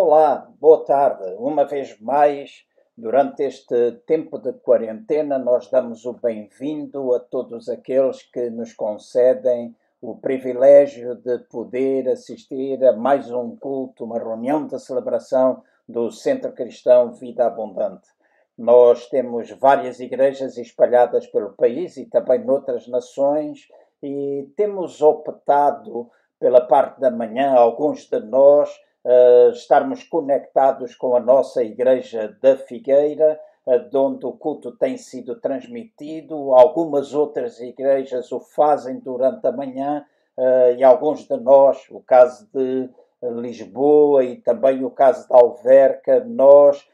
Olá, boa tarde. Uma vez mais, durante este tempo de quarentena, nós damos o bem-vindo a todos aqueles que nos concedem o privilégio de poder assistir a mais um culto, uma reunião de celebração do Centro Cristão Vida Abundante. Nós temos várias igrejas espalhadas pelo país e também noutras nações e temos optado pela parte da manhã, alguns de nós, uh, estarmos conectados com a nossa Igreja da Figueira, uh, onde o culto tem sido transmitido. Algumas outras igrejas o fazem durante a manhã uh, e alguns de nós, o caso de Lisboa e também o caso de Alverca, nós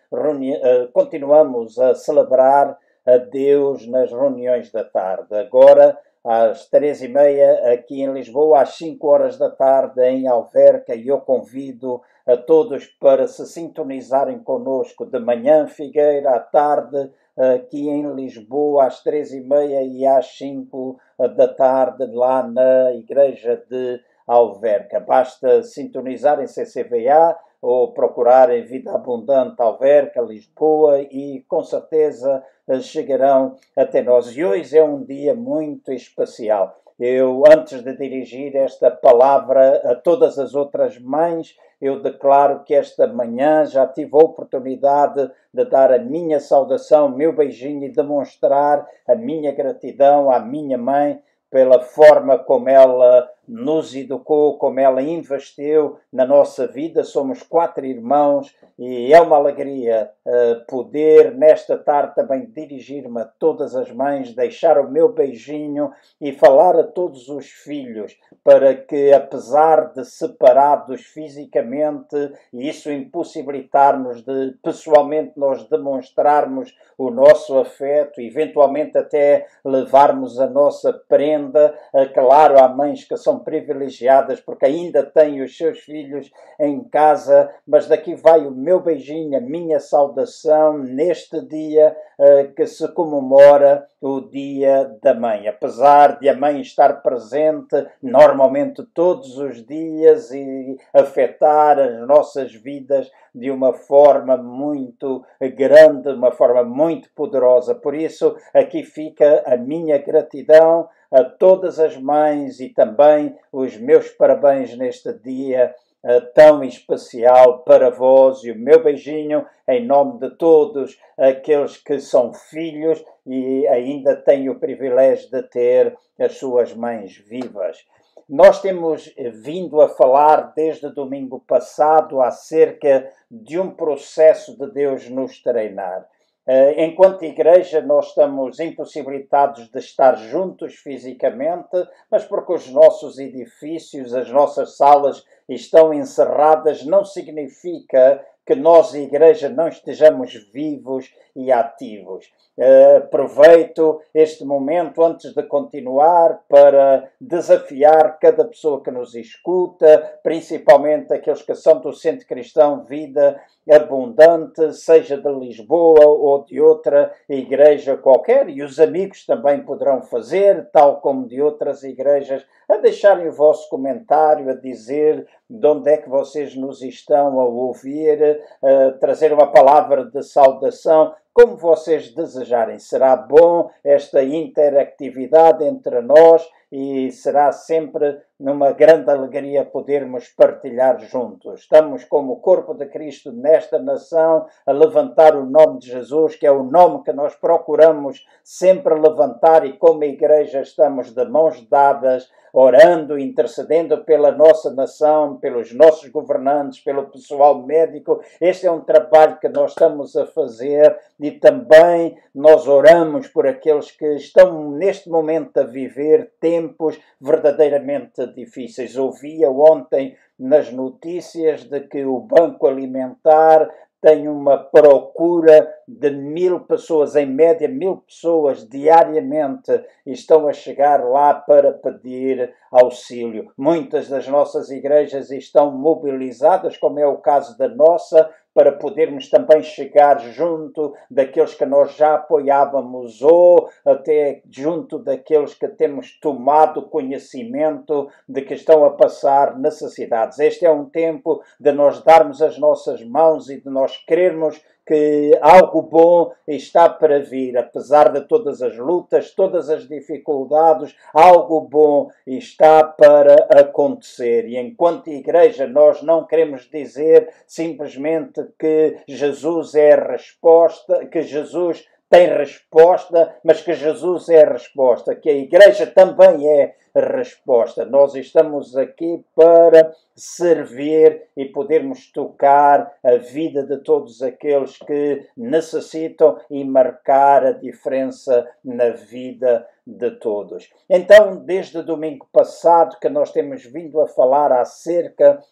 continuamos a celebrar a Deus nas reuniões da tarde. Agora às três e meia aqui em Lisboa, às cinco horas da tarde em Alverca, e eu convido a todos para se sintonizarem conosco de manhã Figueira, à tarde aqui em Lisboa, às três e meia e às cinco da tarde lá na Igreja de Alverca. Basta sintonizar em CCVA ou procurarem Vida Abundante Alverca, Lisboa e com certeza eh, chegarão até nós. E hoje é um dia muito especial. Eu, antes de dirigir esta palavra a todas as outras mães, eu declaro que esta manhã já tive a oportunidade de dar a minha saudação, meu beijinho e demonstrar a minha gratidão à minha mãe pela forma como ela nos educou, como ela investiu na nossa vida. Somos quatro irmãos e é uma alegria uh, poder, nesta tarde, também dirigir-me a todas as mães, deixar o meu beijinho e falar a todos os filhos, para que, apesar de separados fisicamente, e isso impossibilitar-nos de pessoalmente nós demonstrarmos o nosso afeto, eventualmente até levarmos a nossa prenda, uh, claro, há mães que são são privilegiadas porque ainda têm os seus filhos em casa, mas daqui vai o meu beijinho, a minha saudação neste dia uh, que se comemora o Dia da Mãe. Apesar de a mãe estar presente normalmente todos os dias e afetar as nossas vidas de uma forma muito grande, uma forma muito poderosa. Por isso, aqui fica a minha gratidão a todas as mães e também os meus parabéns neste dia uh, tão especial para vós e o meu beijinho em nome de todos aqueles que são filhos e ainda têm o privilégio de ter as suas mães vivas. Nós temos vindo a falar desde domingo passado acerca de um processo de Deus nos treinar. Eh, enquanto igreja, nós estamos impossibilitados de estar juntos fisicamente, mas porque os nossos edifícios, as nossas salas estão encerradas, não significa que nós, igreja, não estejamos vivos e ativos. Uh, aproveito este momento antes de continuar para desafiar cada pessoa que nos escuta, principalmente aqueles que são do Centro Cristão Vida Abundante, seja de Lisboa ou de outra igreja qualquer, e os amigos também poderão fazer, tal como de outras igrejas, a deixarem o vosso comentário, a dizer de onde é que vocês nos estão a ouvir, a trazer uma palavra de saudação como vocês desejarem. Será bom esta interatividade entre nós e será sempre numa grande alegria podermos partilhar juntos. Estamos como corpo de Cristo nesta nação a levantar o nome de Jesus, que é o nome que nós procuramos sempre levantar e como igreja estamos de mãos dadas orando, intercedendo pela nossa nação, pelos nossos governantes, pelo pessoal médico. Este é um trabalho que nós estamos a fazer e também nós oramos por aqueles que estão neste momento a viver tempos verdadeiramente difíceis. Ouvia ontem nas notícias de que o Banco Alimentar tem uma procura de mil pessoas, em média mil pessoas diariamente estão a chegar lá para pedir auxílio. Muitas das nossas igrejas estão mobilizadas, como é o caso da nossa, para podermos também chegar junto daqueles que nós já apoiávamos ou até junto daqueles que temos tomado conhecimento de que estão a passar necessidades. Este é um tempo de nós darmos as nossas mãos e de nós querermos que algo bom está para vir, apesar de todas as lutas, todas as dificuldades, algo bom está para acontecer. E enquanto igreja, nós não queremos dizer simplesmente que Jesus é a resposta, que Jesus tem resposta, mas que Jesus é a resposta, que a igreja também é resposta. Nós estamos aqui para servir e podermos tocar a vida de todos aqueles que necessitam e marcar a diferença na vida de todos. Então, desde domingo passado que nós temos vindo a falar acerca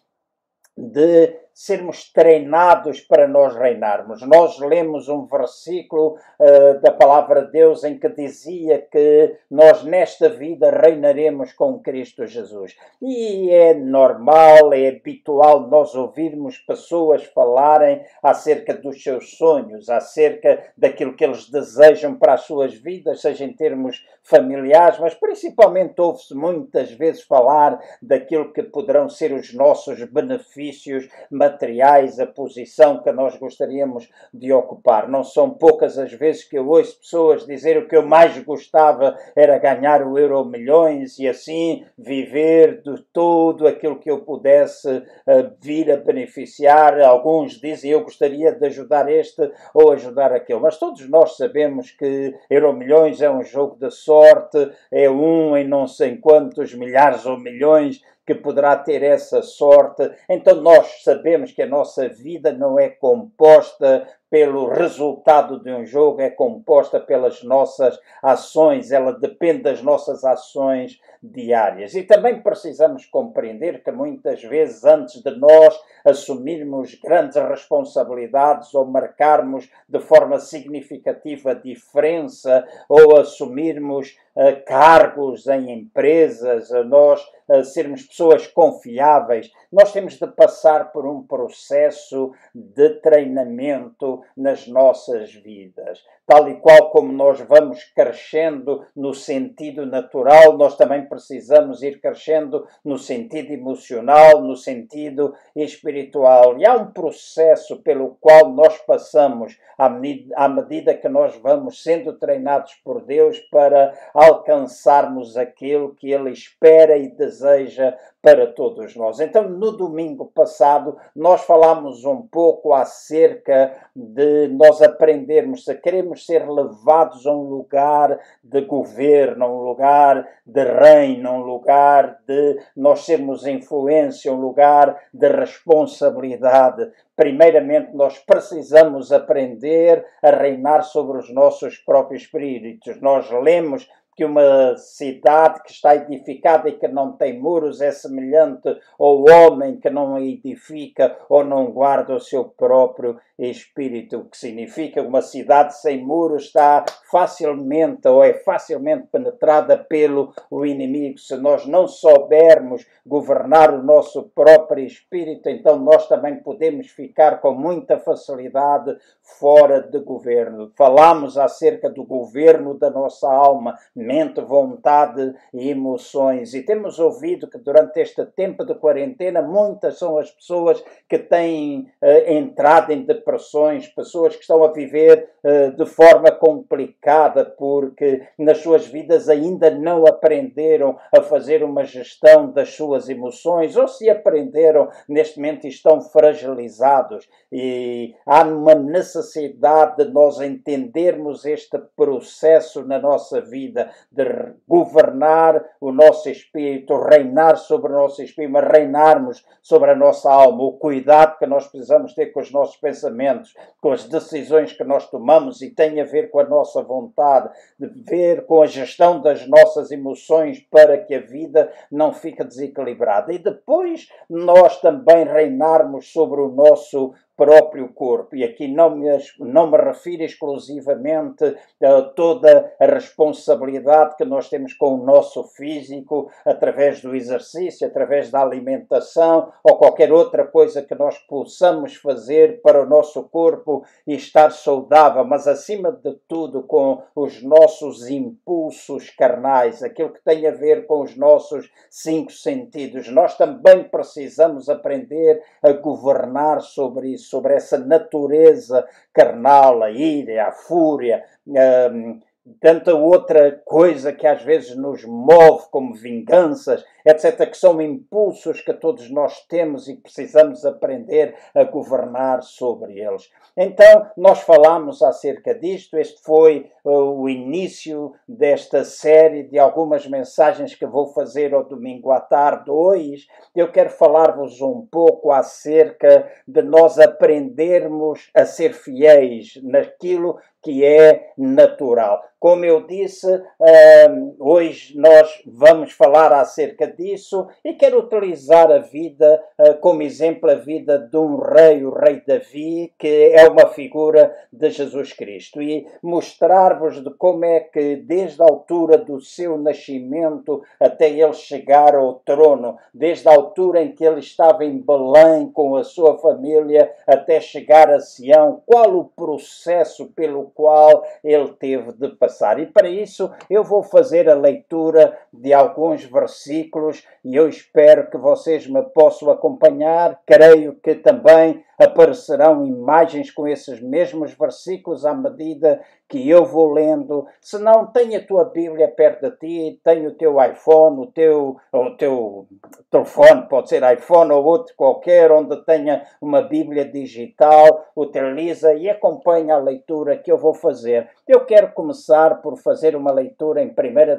de sermos treinados para nós reinarmos. Nós lemos um versículo uh, da palavra de Deus em que dizia que nós nesta vida reinaremos com Cristo Jesus. E é normal, é habitual nós ouvirmos pessoas falarem acerca dos seus sonhos, acerca daquilo que eles desejam para as suas vidas, seja em termos familiares, mas principalmente ouve-se muitas vezes falar daquilo que poderão ser os nossos benefícios materiais, a posição que nós gostaríamos de ocupar. Não são poucas as vezes que eu ouço pessoas dizer o que eu mais gostava era ganhar o euro milhões e assim viver de tudo aquilo que eu pudesse uh, vir a beneficiar. Alguns dizem eu gostaria de ajudar este ou ajudar aquele, mas todos nós sabemos que euro milhões é um jogo de sorte, é um em não sei quantos milhares ou milhões que poderá ter essa sorte. Então nós sabemos que a nossa vida não é composta pelo resultado de um jogo, é composta pelas nossas ações, ela depende das nossas ações diárias. E também precisamos compreender que muitas vezes, antes de nós assumirmos grandes responsabilidades ou marcarmos de forma significativa diferença ou assumirmos uh, cargos em empresas, uh, nós uh, sermos pessoas confiáveis, nós temos de passar por um processo de treinamento nas nossas vidas tal e qual como nós vamos crescendo no sentido natural, nós também precisamos ir crescendo no sentido emocional, no sentido espiritual. E há um processo pelo qual nós passamos à medida, à medida que nós vamos sendo treinados por Deus para alcançarmos aquilo que Ele espera e deseja para todos nós. Então, no domingo passado, nós falámos um pouco acerca de nós aprendermos, se queremos ser levados a um lugar de governo, a um lugar de reino, a um lugar de nós sermos influência, um lugar de responsabilidade. Primeiramente, nós precisamos aprender a reinar sobre os nossos próprios espíritos. Nós lemos que uma cidade que está edificada e que não tem muros é semelhante ao homem que não edifica ou não guarda o seu próprio espírito, o que significa que uma cidade sem muros está facilmente ou é facilmente penetrada pelo o inimigo. Se nós não soubermos governar o nosso próprio espírito, então nós também podemos ficar com muita facilidade fora de governo. Falamos acerca do governo da nossa alma, mente, vontade e emoções. E temos ouvido que durante este tempo de quarentena, muitas são as pessoas que têm uh, entrado em depressões, pessoas que estão a viver uh, de forma complicada porque nas suas vidas ainda não aprenderam a fazer uma gestão das suas emoções ou se aprenderam, neste momento estão fragilizados e há uma necessidade de nós entendermos este processo na nossa vida de governar o nosso espírito, reinar sobre o nosso espírito, mas reinarmos sobre a nossa alma, o cuidado que nós precisamos ter com os nossos pensamentos, com as decisões que nós tomamos e tem a ver com a nossa vontade, de ver com a gestão das nossas emoções para que a vida não fique desequilibrada. E depois nós também reinarmos sobre o nosso próprio corpo. E aqui não me, não me refiro exclusivamente a toda a responsabilidade que nós temos com o nosso físico, através do exercício, através da alimentação ou qualquer outra coisa que nós possamos fazer para o nosso corpo e estar saudável, mas acima de tudo com os nossos impulsos carnais, aquilo que tem a ver com os nossos cinco sentidos. Nós também precisamos aprender a governar sobre isso sobre essa natureza carnal, a ira, a fúria, um, tanta outra coisa que às vezes nos move, como vinganças, etc., que são impulsos que todos nós temos e precisamos aprender a governar sobre eles. Então, nós falamos acerca disto. Este foi uh, o início desta série de algumas mensagens que vou fazer ao domingo à tarde. Hoje, eu quero falar-vos um pouco acerca de nós aprendermos a ser fiéis naquilo que é natural. Como eu disse, uh, hoje nós vamos falar acerca disso e quero utilizar a vida uh, como exemplo a vida de um rei, o rei Davi, que é uma figura de Jesus Cristo e mostrar-vos de como é que desde a altura do seu nascimento até ele chegar ao trono, desde a altura em que ele estava em Belém com a sua família até chegar a Sião, qual o processo pelo qual ele teve de passar. E para isso eu vou fazer a leitura de alguns versículos e eu espero que vocês me possam acompanhar. Creio que também aparecerão imagens com esses mesmos versículos à medida que eu vou lendo. Se não, tem a tua Bíblia perto de ti, tem o teu iPhone, o teu, o teu telefone, pode ser iPhone ou outro qualquer, onde tenha uma Bíblia digital, utiliza e acompanha a leitura que eu vou fazer. Eu quero começar por fazer uma leitura em 1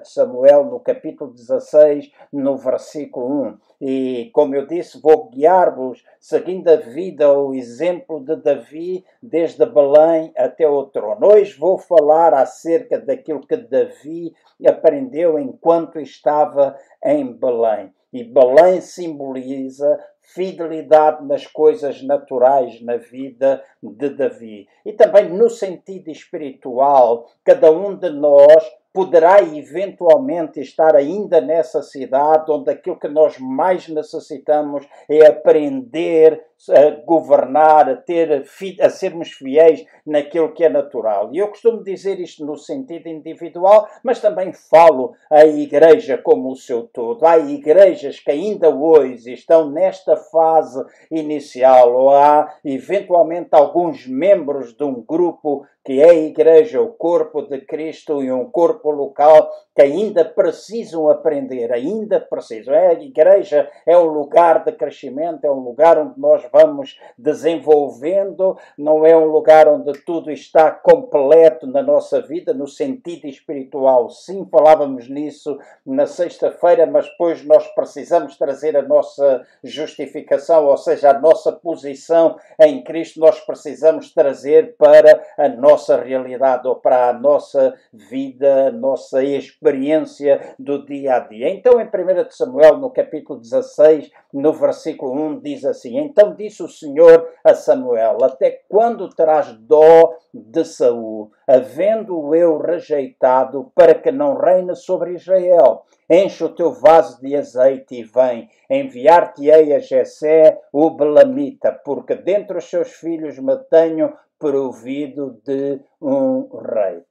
Samuel, no capítulo 16, no versículo 1. E, como eu disse, vou guiar-vos seguindo a vida, exemplo de Davi, desde Belém até o trono. Hoje vou falar acerca daquilo que Davi aprendeu enquanto estava em Belém. E Belém simboliza fidelidade nas coisas naturais na vida de Davi. E também no sentido espiritual, cada um de nós poderá eventualmente estar ainda nessa cidade onde aquilo que nós mais necessitamos é aprender a governar, a, ter, a sermos fiéis naquilo que é natural. E eu costumo dizer isto no sentido individual, mas também falo à igreja como o seu todo. Há igrejas que ainda hoje estão nesta fase inicial, ou há eventualmente alguns membros de um grupo que é a igreja, o corpo de Cristo e um corpo local que ainda precisam aprender, ainda precisam. É, a igreja é um lugar de crescimento, é um lugar onde nós vamos desenvolvendo, não é um lugar onde tudo está completo na nossa vida, no sentido espiritual. Sim, falávamos nisso na sexta-feira, mas depois nós precisamos trazer a nossa justificação, ou seja, a nossa posição em Cristo, nós precisamos trazer para a nossa realidade ou para a nossa vida, a nossa experiência do dia a dia. Então, em 1 Samuel, no capítulo 16, no versículo 1, diz assim: Então disse o Senhor a Samuel: Até quando terás dó de Saul, havendo eu rejeitado, para que não reine sobre Israel? Enche o teu vaso de azeite e vem. Enviar-te-ei a Jessé, o Belamita, porque dentre os seus filhos me tenho provido de um rei.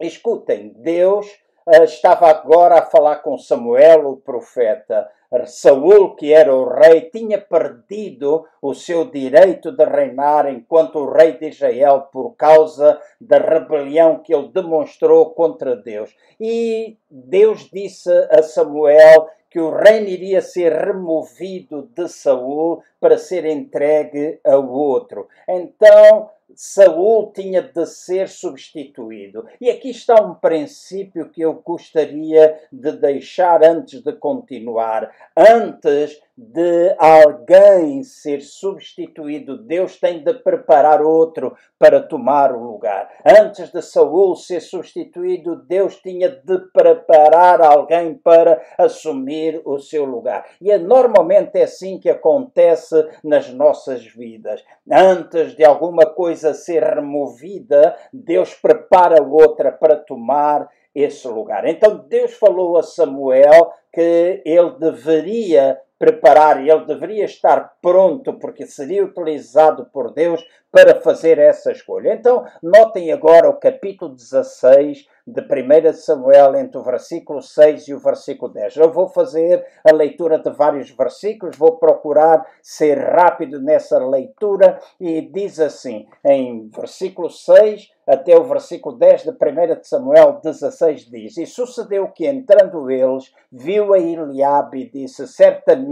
Escutem, Deus estava agora a falar com Samuel, o profeta. Saul, que era o rei, tinha perdido o seu direito de reinar enquanto o rei de Israel por causa da rebelião que ele demonstrou contra Deus. E Deus disse a Samuel que o reino iria ser removido de Saul para ser entregue a outro. Então Saul tinha de ser substituído. E aqui está um princípio que eu gostaria de deixar antes de continuar. Antes de alguém ser substituído, Deus tem de preparar outro para tomar o lugar. Antes de Saul ser substituído, Deus tinha de preparar alguém para assumir o seu lugar. E é normalmente é assim que acontece nas nossas vidas. Antes de alguma coisa ser removida, Deus prepara outra para tomar esse lugar. Então Deus falou a Samuel que ele deveria preparar e ele deveria estar pronto, porque seria utilizado por Deus para fazer essa escolha. Então, notem agora o capítulo 16 de 1 Samuel, entre o versículo 6 e o versículo 10. Eu vou fazer a leitura de vários versículos, vou procurar ser rápido nessa leitura, e diz assim, em versículo 6 até o versículo 10 de 1 Samuel 16 diz: E sucedeu que, entrando eles, viu a Eliabe e disse: Certamente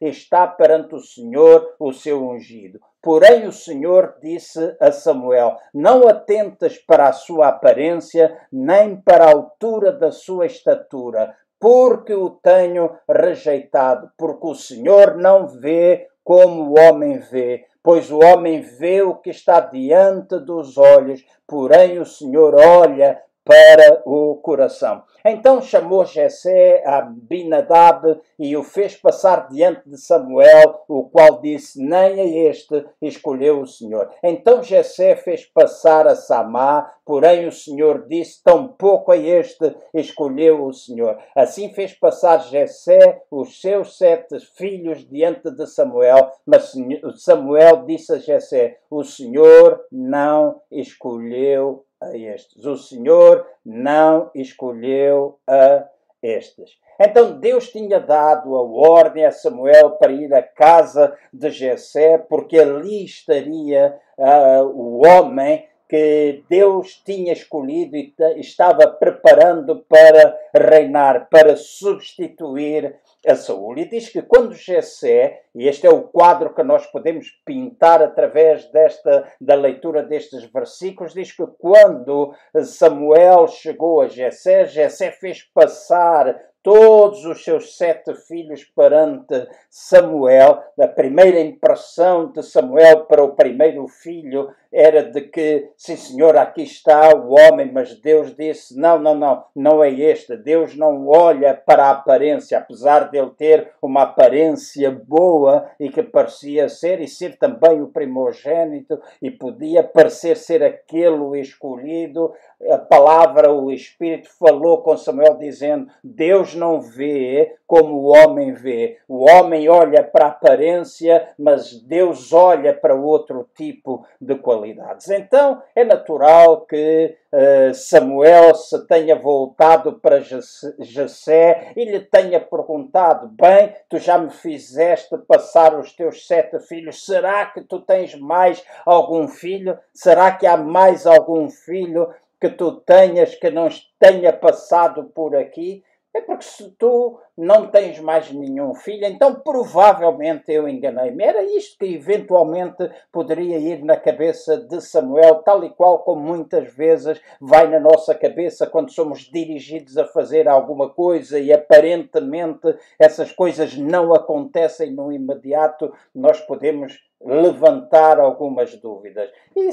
está perante o Senhor o seu ungido. Porém, o Senhor disse a Samuel: Não atentes para a sua aparência, nem para a altura da sua estatura, porque o tenho rejeitado. Porque o Senhor não vê como o homem vê, pois o homem vê o que está diante dos olhos, porém o Senhor olha para o coração. Então chamou Jessé a Binadab e o fez passar diante de Samuel, o qual disse: Nem a este escolheu o Senhor. Então Jessé fez passar a Samá, porém o Senhor disse: Tampouco a este escolheu o Senhor. Assim fez passar Jessé os seus sete filhos diante de Samuel, mas Samuel disse a Jessé: O Senhor não escolheu a estes. O Senhor não escolheu a estes. Então Deus tinha dado a ordem a Samuel para ir à casa de Jessé, porque ali estaria uh, o homem que Deus tinha escolhido e estava preparando para reinar, para substituir a Saúl. E diz que quando Jessé, e este é o quadro que nós podemos pintar através desta da leitura destes versículos, diz que quando Samuel chegou a Jessé, Jessé fez passar todos os seus sete filhos perante Samuel. A primeira impressão de Samuel para o primeiro filho era de que, sim senhor, aqui está o homem, mas Deus disse: não, não, não, não é este. Deus não olha para a aparência, apesar de ele ter uma aparência boa e que parecia ser e ser também o primogênito e podia parecer ser aquele escolhido. A palavra, o Espírito falou com Samuel dizendo: Deus não vê como o homem vê. O homem olha para a aparência, mas Deus olha para outro tipo de qualidades. Então é natural que uh, Samuel se tenha voltado para Jessé e lhe tenha perguntado: Bem, tu já me fizeste passar os teus sete filhos, será que tu tens mais algum filho? Será que há mais algum filho que tu tenhas que não tenha passado por aqui? É porque se tu não tens mais nenhum filho, então provavelmente eu enganei-me. Era isto que eventualmente poderia ir na cabeça de Samuel, tal e qual como muitas vezes vai na nossa cabeça quando somos dirigidos a fazer alguma coisa e aparentemente essas coisas não acontecem no imediato, nós podemos levantar algumas dúvidas. E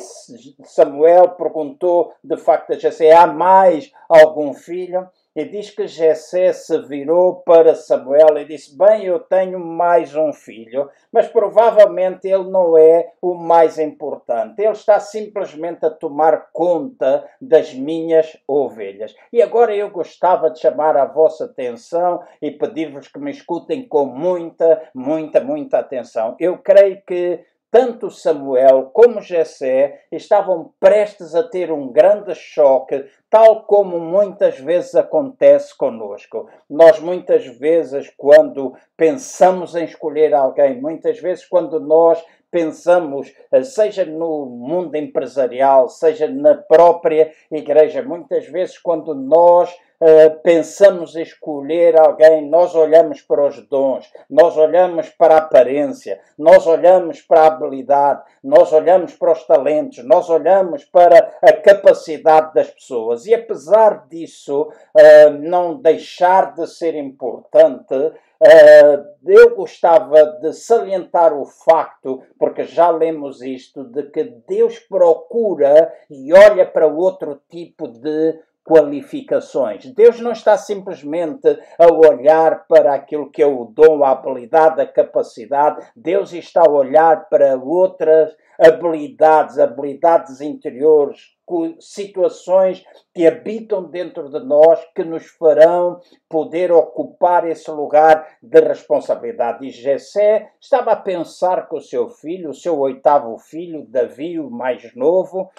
Samuel perguntou de facto a Jessé: há mais algum filho? E diz que Jessé se virou para Samuel e disse: Bem, eu tenho mais um filho, mas provavelmente ele não é o mais importante. Ele está simplesmente a tomar conta das minhas ovelhas. E agora eu gostava de chamar a vossa atenção e pedir-vos que me escutem com muita, muita, muita atenção. Eu creio que tanto Samuel como Jessé estavam prestes a ter um grande choque, tal como muitas vezes acontece conosco. Nós muitas vezes quando pensamos em escolher alguém, muitas vezes quando nós pensamos, eh, seja no mundo empresarial, seja na própria igreja, muitas vezes quando nós Uh, pensamos escolher alguém, nós olhamos para os dons, nós olhamos para a aparência, nós olhamos para a habilidade, nós olhamos para os talentos, nós olhamos para a capacidade das pessoas. E apesar disso uh, não deixar de ser importante, Uh, eu gostava de salientar o facto, porque já lemos isto, de que Deus procura e olha para outro tipo de qualificações. Deus não está simplesmente a olhar para aquilo que é o dom, a habilidade, a capacidade. Deus está a olhar para outras habilidades, habilidades interiores, situações que habitam dentro de nós que nos farão poder ocupar esse lugar de responsabilidade. E Jessé estava a pensar com o seu filho, o seu oitavo filho, Davi, o mais novo,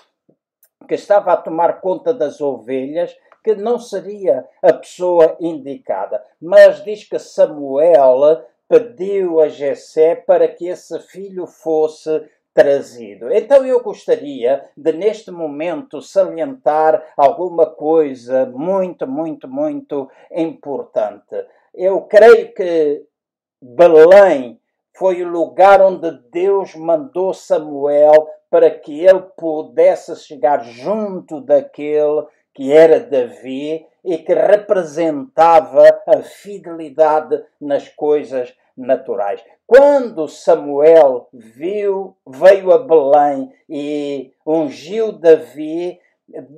que estava a tomar conta das ovelhas, que não seria a pessoa indicada. Mas diz que Samuel pediu a Jessé para que esse filho fosse trazido. Então eu gostaria de neste momento salientar alguma coisa muito, muito, muito importante. Eu creio que Belém foi o lugar onde Deus mandou Samuel para que ele pudesse chegar junto daquele que era Davi e que representava a fidelidade nas coisas naturais. Quando Samuel viu, veio a Belém e ungiu Davi,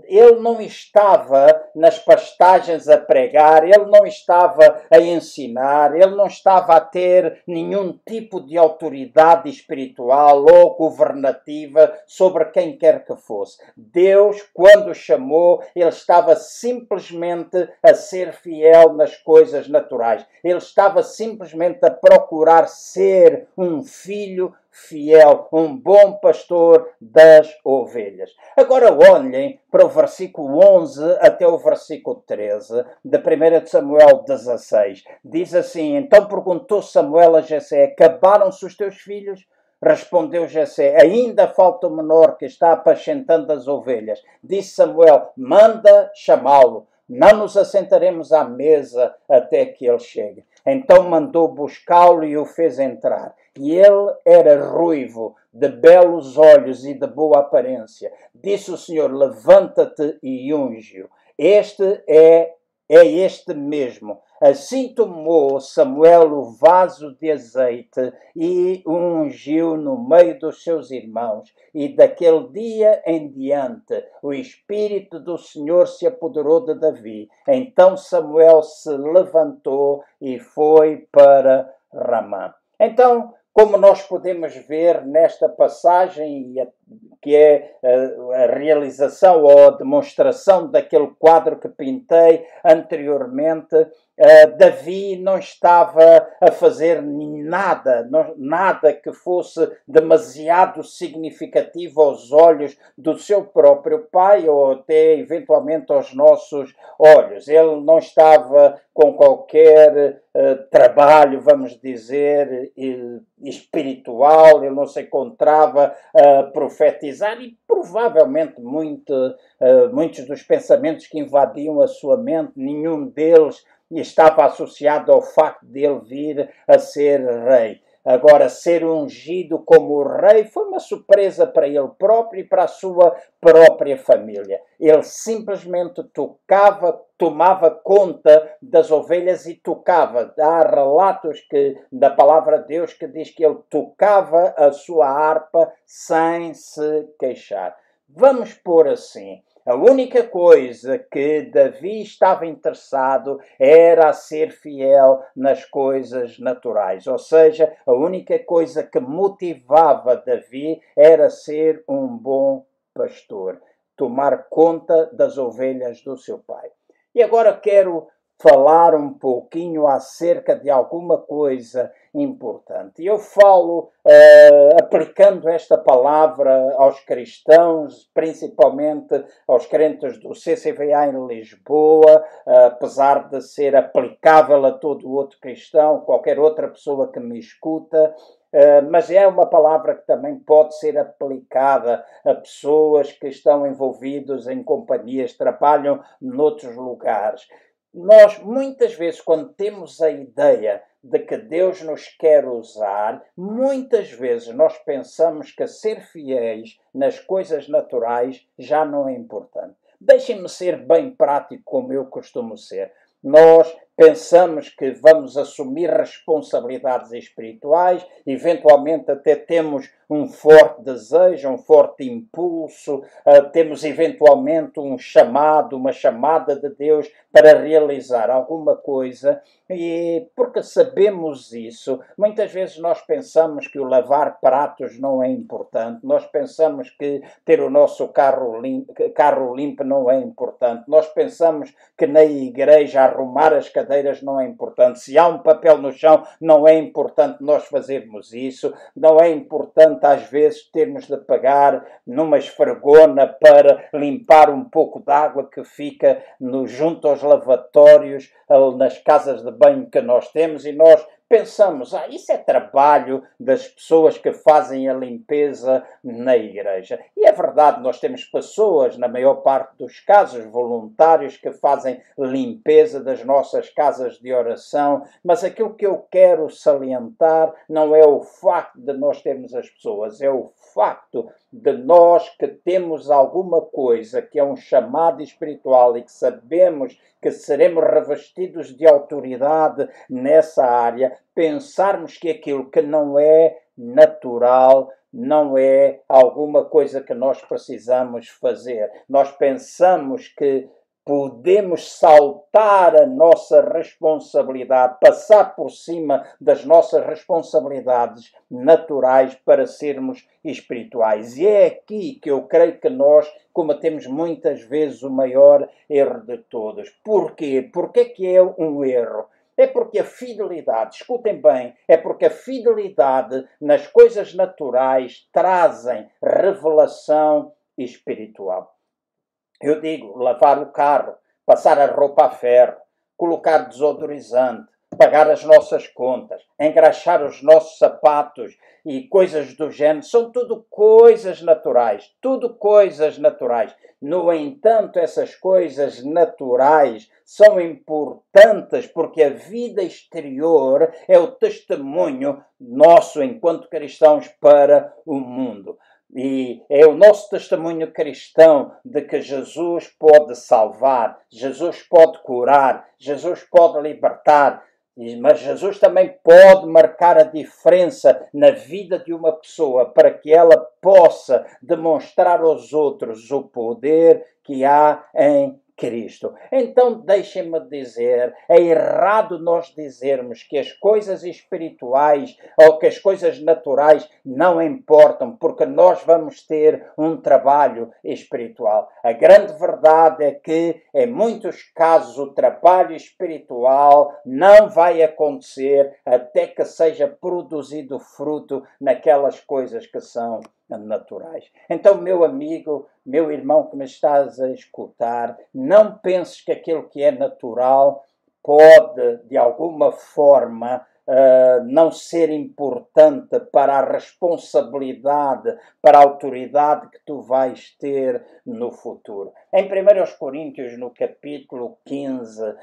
ele não estava nas pastagens a pregar, ele não estava a ensinar, ele não estava a ter nenhum tipo de autoridade espiritual ou governativa sobre quem quer que fosse. Deus, quando o chamou, ele estava simplesmente a ser fiel nas coisas naturais. Ele estava simplesmente a procurar ser um filho fiel, um bom pastor das ovelhas. Agora olhem para o versículo 11 até o versículo 13 de 1 Samuel 16. Diz assim: Então perguntou Samuel a Jessé: Acabaram-se os teus filhos? Respondeu Jessé: Ainda falta o menor que está apacentando as ovelhas. Disse Samuel: Manda chamá-lo. Não nos assentaremos à mesa até que ele chegue. Então mandou buscá-lo e o fez entrar. E ele era ruivo, de belos olhos e de boa aparência. Disse o Senhor: Levanta-te e unge-o. Este é, é este mesmo. Assim tomou Samuel o vaso de azeite e ungiu no meio dos seus irmãos. E daquele dia em diante o Espírito do Senhor se apoderou de Davi. Então Samuel se levantou e foi para Ramá. Então, como nós podemos ver nesta passagem, que é a realização ou a demonstração daquele quadro que pintei anteriormente, Davi não estava a fazer nada, nada que fosse demasiado significativo aos olhos do seu próprio pai ou até eventualmente aos nossos olhos. Ele não estava com qualquer uh, trabalho, vamos dizer, espiritual, ele não se encontrava a profetizar e provavelmente muito, uh, muitos dos pensamentos que invadiam a sua mente, nenhum deles estava associado ao facto de ele vir a ser rei. Agora, ser ungido como rei foi uma surpresa para ele próprio e para a sua própria família. Ele simplesmente tocava, tomava conta das ovelhas e tocava. Há relatos que, da palavra de Deus que diz que ele tocava a sua harpa sem se queixar. Vamos pôr assim. A única coisa que Davi estava interessado era ser fiel nas coisas naturais, ou seja, a única coisa que motivava Davi era ser um bom pastor, tomar conta das ovelhas do seu pai. E agora quero falar um pouquinho acerca de alguma coisa importante. Eu falo uh, aplicando esta palavra aos cristãos, principalmente aos crentes do CCVA em Lisboa, uh, apesar de ser aplicável a todo outro cristão, qualquer outra pessoa que me escuta. Uh, mas é uma palavra que também pode ser aplicada a pessoas que estão envolvidos em companhias, trabalham noutros lugares. Nós, muitas vezes, quando temos a ideia de que Deus nos quer usar, muitas vezes nós pensamos que ser fiéis nas coisas naturais já não é importante. Deixem-me ser bem prático como eu costumo ser. Nós pensamos que vamos assumir responsabilidades espirituais, eventualmente até temos um forte desejo, um forte impulso, uh, temos eventualmente um chamado, uma chamada de Deus para realizar alguma coisa, e porque sabemos isso, muitas vezes nós pensamos que o lavar pratos não é importante, nós pensamos que ter o nosso carro limpo, carro limpo não é importante, nós pensamos que na igreja arrumar as cadeiras não é importante, se há um papel no chão, não é importante nós fazermos isso, não é importante às vezes termos de pagar numa esfregona para limpar um pouco d'água que fica no, junto aos lavatórios, nas casas de banho que nós temos, e nós pensamos, ah, isso é trabalho das pessoas que fazem a limpeza na igreja. E é verdade, nós temos pessoas, na maior parte dos casos, voluntários, que fazem limpeza das nossas casas de oração, mas aquilo que eu quero salientar não é o facto de nós termos as pessoas, é o facto de nós que temos alguma coisa que é um chamado espiritual e que sabemos que seremos revestidos de autoridade nessa área, pensarmos que aquilo que não é natural não é alguma coisa que nós precisamos fazer. Nós pensamos que podemos saltar a nossa responsabilidade, passar por cima das nossas responsabilidades naturais para sermos espirituais. E é aqui que eu creio que nós cometemos muitas vezes o maior erro de todos. Porquê? Porque é que é um erro? É porque a fidelidade, escutem bem, é porque a fidelidade nas coisas naturais trazem revelação espiritual. Eu digo, lavar o carro, passar a roupa a ferro, colocar desodorizante, pagar as nossas contas, engraxar os nossos sapatos e coisas do género, são tudo coisas naturais, tudo coisas naturais. No entanto, essas coisas naturais são importantes porque a vida exterior é o testemunho nosso enquanto cristãos para o mundo. E é o nosso testemunho cristão de que Jesus pode salvar, Jesus pode curar, Jesus pode libertar, mas Jesus também pode marcar a diferença na vida de uma pessoa para que ela possa demonstrar aos outros o poder que há em Cristo. Então, deixem-me dizer: é errado nós dizermos que as coisas espirituais ou que as coisas naturais não importam, porque nós vamos ter um trabalho espiritual. A grande verdade é que, em muitos casos, o trabalho espiritual não vai acontecer até que seja produzido fruto naquelas coisas que são naturais. Então, meu amigo, meu irmão que me estás a escutar, não penses que aquilo que é natural pode, de alguma forma, Uh, não ser importante para a responsabilidade, para a autoridade que tu vais ter no futuro. Em 1 Coríntios, no capítulo 15, uh,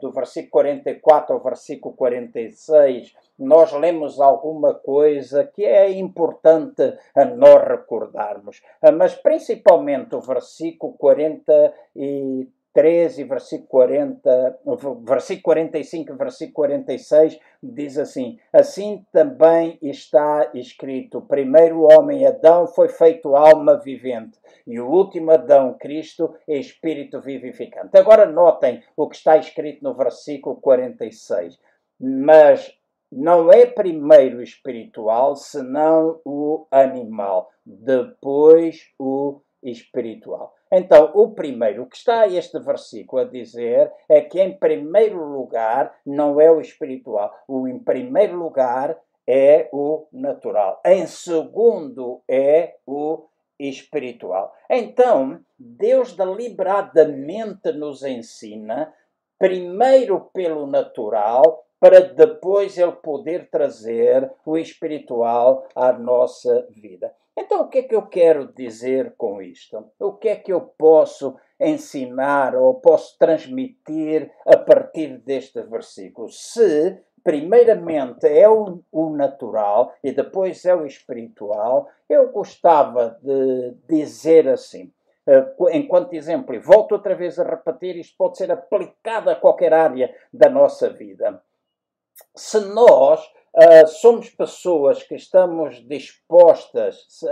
do versículo 44 ao versículo 46, nós lemos alguma coisa que é importante a nós recordarmos. Ah, mas principalmente o versículo 43 e versículo 40, versículo 45 e versículo 46 diz assim: Assim também está escrito: o primeiro homem Adão foi feito alma vivente e o último Adão, Cristo, é espírito vivificante. Agora notem o que está escrito no versículo 46. Mas não é primeiro espiritual, senão o animal, depois o espiritual. Então, o primeiro, o que está este versículo a dizer é que, em primeiro lugar, não é o espiritual, o em primeiro lugar é o natural, em segundo é o espiritual. Então, Deus deliberadamente nos ensina, primeiro pelo natural, para depois ele poder trazer o espiritual à nossa vida. Então, o que é que eu quero dizer com isto? O que é que eu posso ensinar ou posso transmitir a partir deste versículo? Se, primeiramente, é o, o natural e depois é o espiritual, eu gostava de dizer assim: enquanto exemplo, e volto outra vez a repetir, isto pode ser aplicado a qualquer área da nossa vida. Se nós uh, somos pessoas que estamos dispostas, se,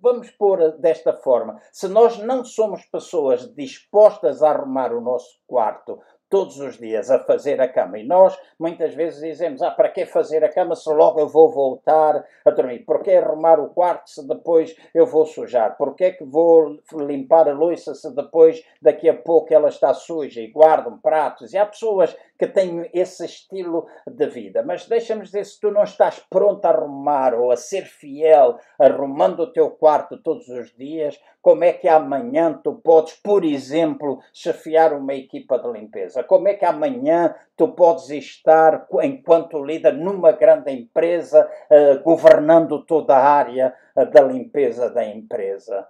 vamos pôr desta forma, se nós não somos pessoas dispostas a arrumar o nosso quarto todos os dias a fazer a cama. E nós muitas vezes dizemos: Ah, para que fazer a cama se logo eu vou voltar a dormir? Por que arrumar o quarto se depois eu vou sujar? Por que é que vou limpar a louça se depois daqui a pouco ela está suja e guardam pratos? E há pessoas que têm esse estilo de vida. Mas deixa-me dizer: se tu não estás pronto a arrumar ou a ser fiel arrumando o teu quarto todos os dias, como é que amanhã tu podes, por exemplo, chefiar uma equipa de limpeza? Como é que amanhã tu podes estar, enquanto líder, numa grande empresa, uh, governando toda a área uh, da limpeza da empresa?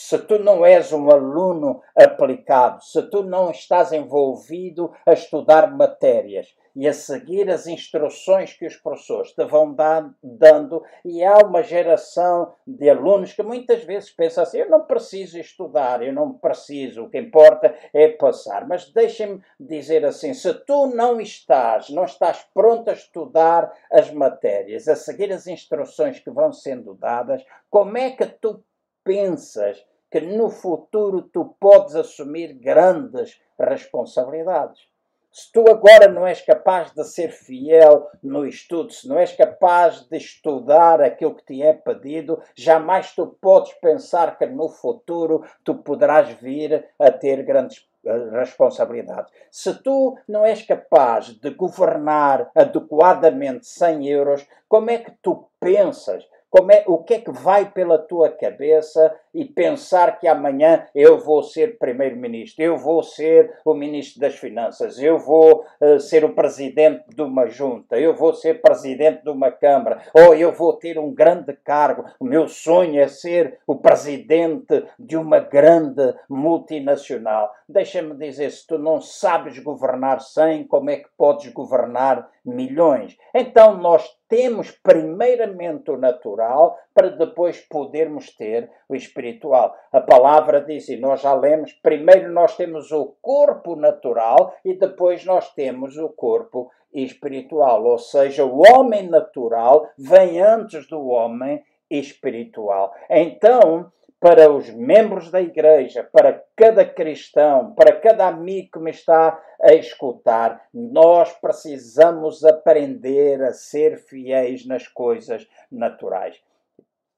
Se tu não és um aluno aplicado, se tu não estás envolvido a estudar matérias e a seguir as instruções que os professores te vão dar, dando, e há uma geração de alunos que muitas vezes pensam assim: eu não preciso estudar, eu não preciso, o que importa é passar. Mas deixem-me dizer assim: se tu não estás, não estás pronto a estudar as matérias, a seguir as instruções que vão sendo dadas, como é que tu pensas que no futuro tu podes assumir grandes responsabilidades. Se tu agora não és capaz de ser fiel no estudo, se não és capaz de estudar aquilo que te é pedido, jamais tu podes pensar que no futuro tu poderás vir a ter grandes eh, responsabilidades. Se tu não és capaz de governar adequadamente 100 euros, como é que tu pensas como é, o que é que vai pela tua cabeça e pensar que amanhã eu vou ser primeiro-ministro, eu vou ser o ministro das Finanças, eu vou uh, ser o presidente de uma junta, eu vou ser presidente de uma câmara, ou eu vou ter um grande cargo. O meu sonho é ser o presidente de uma grande multinacional. Deixa-me dizer, se tu não sabes governar 100, como é que podes governar milhões? Então nós temos primeiramente o natural para depois podermos ter o espiritual. A palavra diz, e nós já lemos, primeiro nós temos o corpo natural e depois nós temos o corpo espiritual. Ou seja, o homem natural vem antes do homem espiritual. Então, para os membros da igreja, para cada cristão, para cada amigo que me está a escutar, nós precisamos aprender a ser fiéis nas coisas naturais.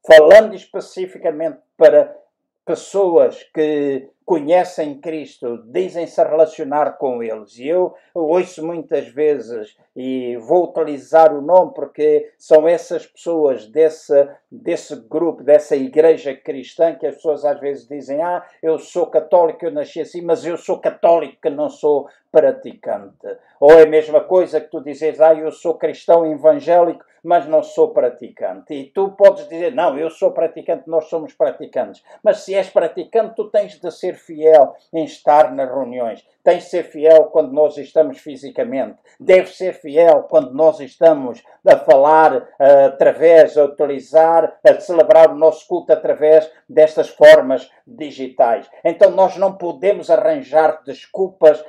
Falando especificamente para pessoas que conhecem Cristo, dizem-se relacionar com eles. E eu ouço muitas vezes, e vou utilizar o nome porque são essas pessoas desse, desse grupo, dessa igreja cristã, que as pessoas às vezes dizem: Ah, eu sou católico, eu nasci assim, mas eu sou católico que não sou praticante. Ou é a mesma coisa que tu dizes: Ah, eu sou cristão evangélico, mas não sou praticante. E tu podes dizer: Não, eu sou praticante, nós somos praticantes. Mas se és praticante, tu tens de ser fiel em estar nas reuniões. Tem de ser fiel quando nós estamos fisicamente. Deve ser fiel quando nós estamos a falar uh, através, a utilizar, a celebrar o nosso culto através destas formas digitais. Então nós não podemos arranjar desculpas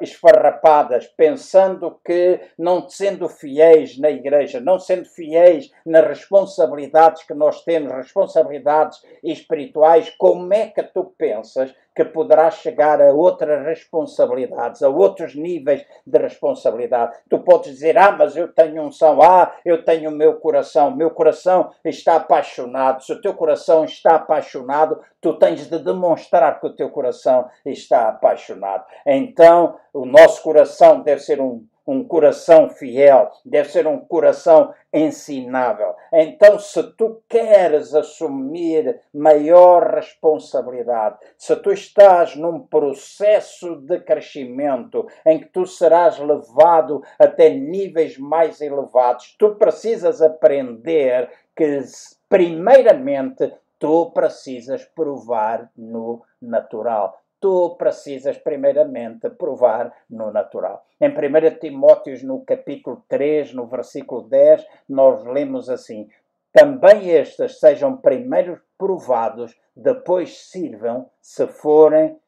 esfarrapadas, pensando que não sendo fiéis na igreja, não sendo fiéis nas responsabilidades que nós temos, responsabilidades espirituais, como é que tu pensas que poderás chegar a outras responsabilidades, a outros níveis de responsabilidade. Tu podes dizer, ah, mas eu tenho unção, ah, eu tenho o meu coração, meu coração está apaixonado. Se o teu coração está apaixonado, tu tens de demonstrar que o teu coração está apaixonado. Então, o nosso coração deve ser um um coração fiel, deve ser um coração ensinável. Então, se tu queres assumir maior responsabilidade, se tu estás num processo de crescimento em que tu serás levado até níveis mais elevados, tu precisas aprender que, primeiramente, tu precisas provar no natural tu precisas primeiramente provar no natural. Em 1 Timóteos, no capítulo 3, no versículo 10, nós lemos assim: também estas sejam primeiro provados, depois sirvam, se forem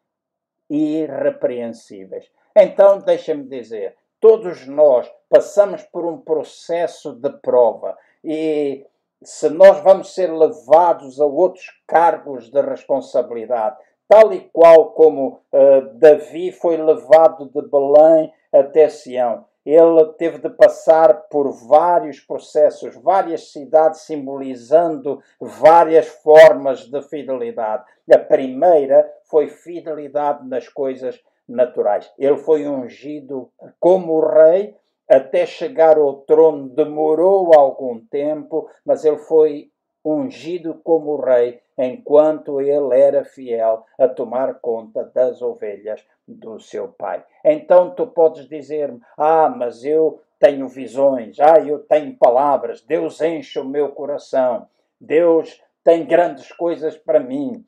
irrepreensíveis. Então, deixa-me dizer, todos nós passamos por um processo de prova e se nós vamos ser levados a outros cargos de responsabilidade, tal e qual como uh, Davi foi levado de Belém até Sião. Ele teve de passar por vários processos, várias cidades simbolizando várias formas de fidelidade. A primeira foi fidelidade nas coisas naturais. Ele foi ungido como rei, até chegar ao trono demorou algum tempo, mas ele foi ungido como rei enquanto ele era fiel a tomar conta das ovelhas do seu pai. Então tu podes dizer-me: "Ah, mas eu tenho visões, ah, eu tenho palavras, Deus enche o meu coração, Deus tem grandes coisas para mim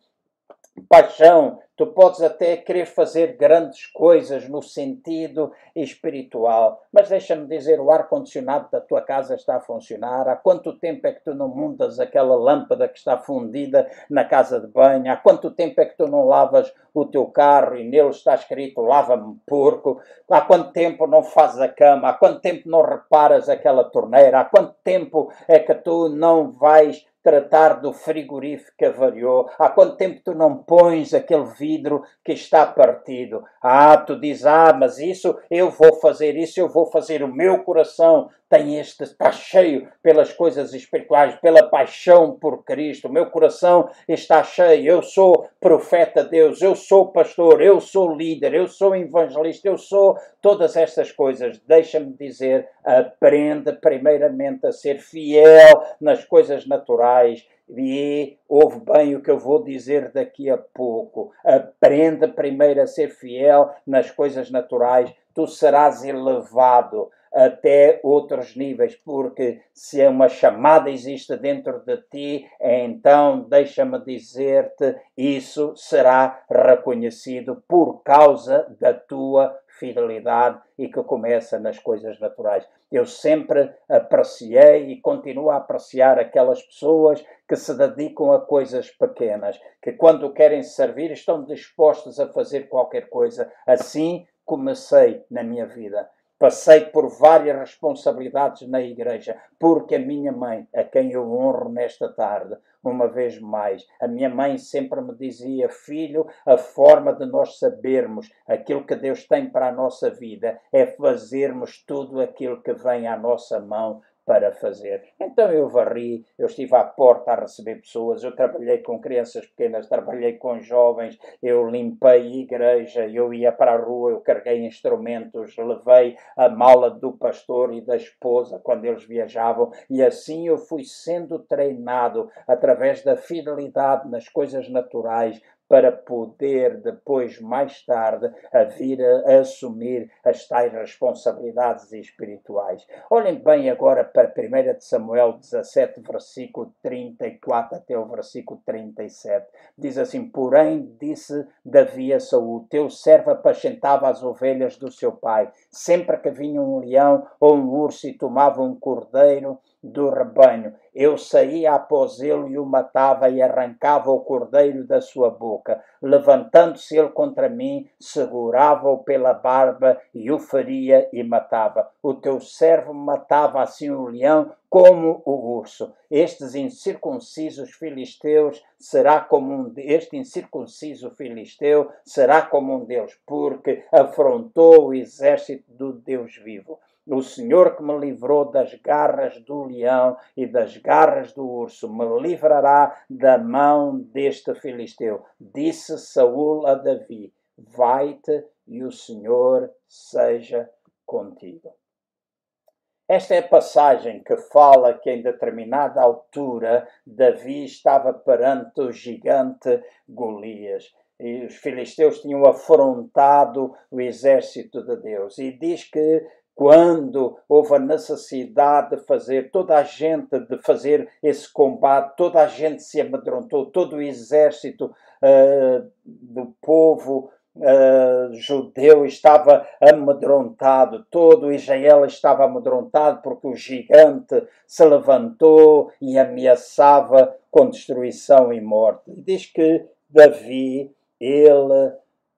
paixão, tu podes até querer fazer grandes coisas no sentido espiritual, mas deixa-me dizer, o ar-condicionado da tua casa está a funcionar. Há quanto tempo é que tu não mundas aquela lâmpada que está fundida na casa de banho? Há quanto tempo é que tu não lavas o teu carro e nele está escrito lava-me porco? Há quanto tempo não fazes a cama? Há quanto tempo não reparas aquela torneira? Há quanto tempo é que tu não vais tratar do frigorífico que avariou? Há quanto tempo tu não pões aquele vidro que está partido? Ah, tu dizes, ah, mas isso, eu vou fazer isso, eu vou fazer. O meu coração tem este, está cheio pelas coisas espirituais, pela paixão por Cristo. O meu coração está cheio. Eu sou profeta de Deus, eu sou pastor, eu sou líder, eu sou evangelista, eu sou todas estas coisas. Deixa-me dizer, aprenda primeiramente a ser fiel nas coisas naturais e ouve bem o que eu vou dizer daqui a pouco. Aprenda primeiro a ser fiel nas coisas naturais, tu serás elevado até outros níveis, porque se uma chamada existe dentro de ti, então deixa-me dizer-te, isso será reconhecido por causa da tua fidelidade e que começa nas coisas naturais. Eu sempre apreciei e continuo a apreciar aquelas pessoas que se dedicam a coisas pequenas, que quando querem servir estão dispostos a fazer qualquer coisa. Assim comecei na minha vida. Passei por várias responsabilidades na igreja, porque a minha mãe, a quem eu honro nesta tarde, uma vez mais, a minha mãe sempre me dizia: Filho, a forma de nós sabermos aquilo que Deus tem para a nossa vida é fazermos tudo aquilo que vem à nossa mão para fazer. Então eu varri, eu estive à porta a receber pessoas, eu trabalhei com crianças pequenas, trabalhei com jovens, eu limpei igreja, eu ia para a rua, eu carreguei instrumentos, levei a mala do pastor e da esposa quando eles viajavam e assim eu fui sendo treinado através da fidelidade nas coisas naturais para poder depois, mais tarde, a vir a assumir as tais responsabilidades espirituais. Olhem bem agora para 1 de Samuel 17, versículo 34 até o versículo 37. Diz assim: Porém, disse Davi a Saul: Teu servo apacentava as ovelhas do seu pai. Sempre que vinha um leão ou um urso e tomava um cordeiro, do rebanho. Eu saía após ele e o matava e arrancava o cordeiro da sua boca. Levantando-se ele contra mim, segurava-o pela barba e o feria e matava. O teu servo matava assim o leão como o urso. Estes incircuncisos filisteus será como um este incircunciso filisteu será como um deus, porque afrontou o exército do Deus vivo o Senhor que me livrou das garras do leão e das garras do urso, me livrará da mão deste filisteu. Disse Saul a Davi: Vai-te e o Senhor seja contigo. Esta é a passagem que fala que em determinada altura Davi estava perante o gigante Golias. E os filisteus tinham afrontado o exército de Deus. E diz que quando houve a necessidade de fazer, toda a gente de fazer esse combate, toda a gente se amedrontou, todo o exército uh, do povo uh, judeu estava amedrontado, todo Israel estava amedrontado porque o gigante se levantou e ameaçava com destruição e morte. Diz que Davi, ele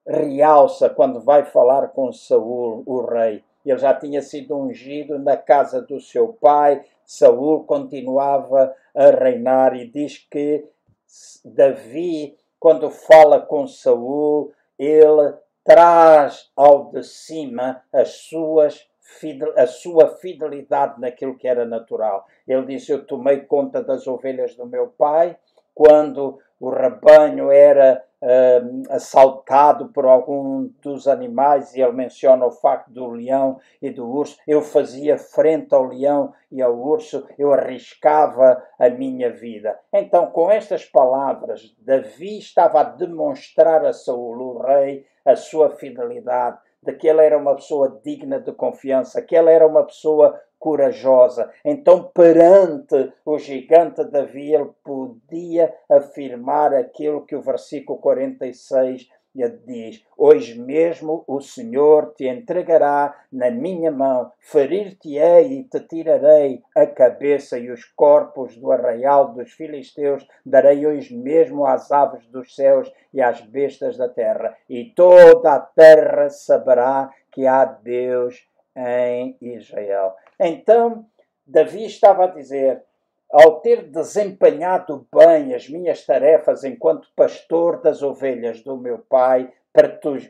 realça quando vai falar com Saul, o rei. Ele já tinha sido ungido na casa do seu pai. Saul continuava a reinar e diz que Davi, quando fala com Saul, ele traz ao de cima as suas a sua fidelidade naquilo que era natural. Ele disse: Eu tomei conta das ovelhas do meu pai quando o rebanho era uh, assaltado por algum dos animais, e ele menciona o facto do leão e do urso. Eu fazia frente ao leão e ao urso, eu arriscava a minha vida. Então, com estas palavras, Davi estava a demonstrar a Saul, o rei, a sua fidelidade, de que ele era uma pessoa digna de confiança, que ele era uma pessoa corajosa. Então, perante o gigante Davi, ele podia afirmar aquilo que o versículo 46 diz: Hoje mesmo o Senhor te entregará na minha mão, ferir-te-ei e te tirarei a cabeça e os corpos do arraial dos filisteus, darei hoje mesmo às aves dos céus e às bestas da terra, e toda a terra saberá que há Deus em Israel. Então, Davi estava a dizer: ao ter desempenhado bem as minhas tarefas enquanto pastor das ovelhas do meu pai,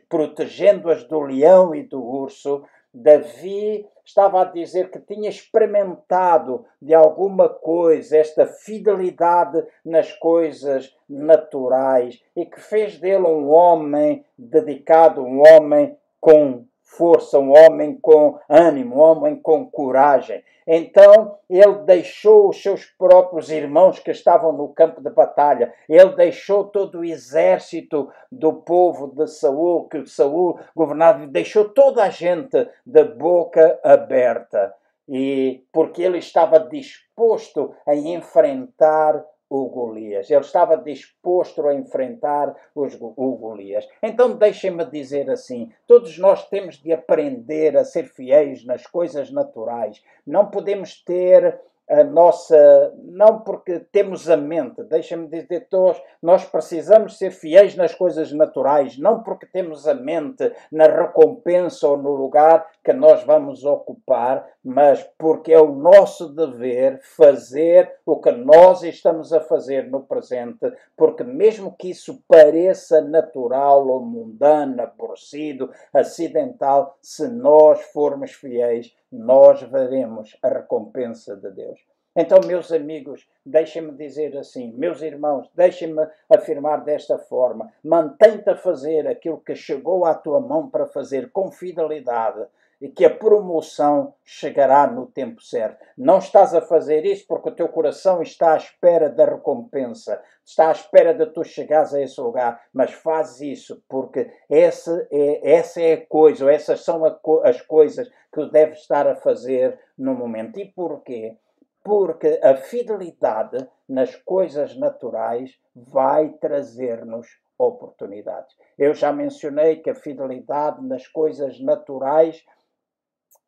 protegendo-as do leão e do urso, Davi estava a dizer que tinha experimentado de alguma coisa esta fidelidade nas coisas naturais e que fez dele um homem dedicado, um homem com força, um homem com ânimo, um homem com coragem. Então ele deixou os seus próprios irmãos que estavam no campo de batalha, ele deixou todo o exército do povo de Saul, que Saul governava, deixou toda a gente de boca aberta. E porque ele estava disposto a enfrentar o Golias. Ele estava disposto a enfrentar os, o Golias. Então deixem-me dizer assim: todos nós temos de aprender a ser fiéis nas coisas naturais. Não podemos ter a nossa. Não porque temos a mente, deixa-me dizer, todos, nós precisamos ser fiéis nas coisas naturais, não porque temos a mente na recompensa ou no lugar que nós vamos ocupar, mas porque é o nosso dever fazer o que nós estamos a fazer no presente, porque mesmo que isso pareça natural ou mundano, aborrecido, acidental, se nós formos fiéis, nós veremos a recompensa de Deus. Então, meus amigos, deixem-me dizer assim, meus irmãos, deixem-me afirmar desta forma: mantém-te a fazer aquilo que chegou à tua mão para fazer com fidelidade e que a promoção chegará no tempo certo. Não estás a fazer isso porque o teu coração está à espera da recompensa, está à espera de tu chegares a esse lugar, mas faz isso porque essa é, essa é a coisa, ou essas são as coisas que deves estar a fazer no momento. E porquê? Porque a fidelidade nas coisas naturais vai trazer-nos oportunidades. Eu já mencionei que a fidelidade nas coisas naturais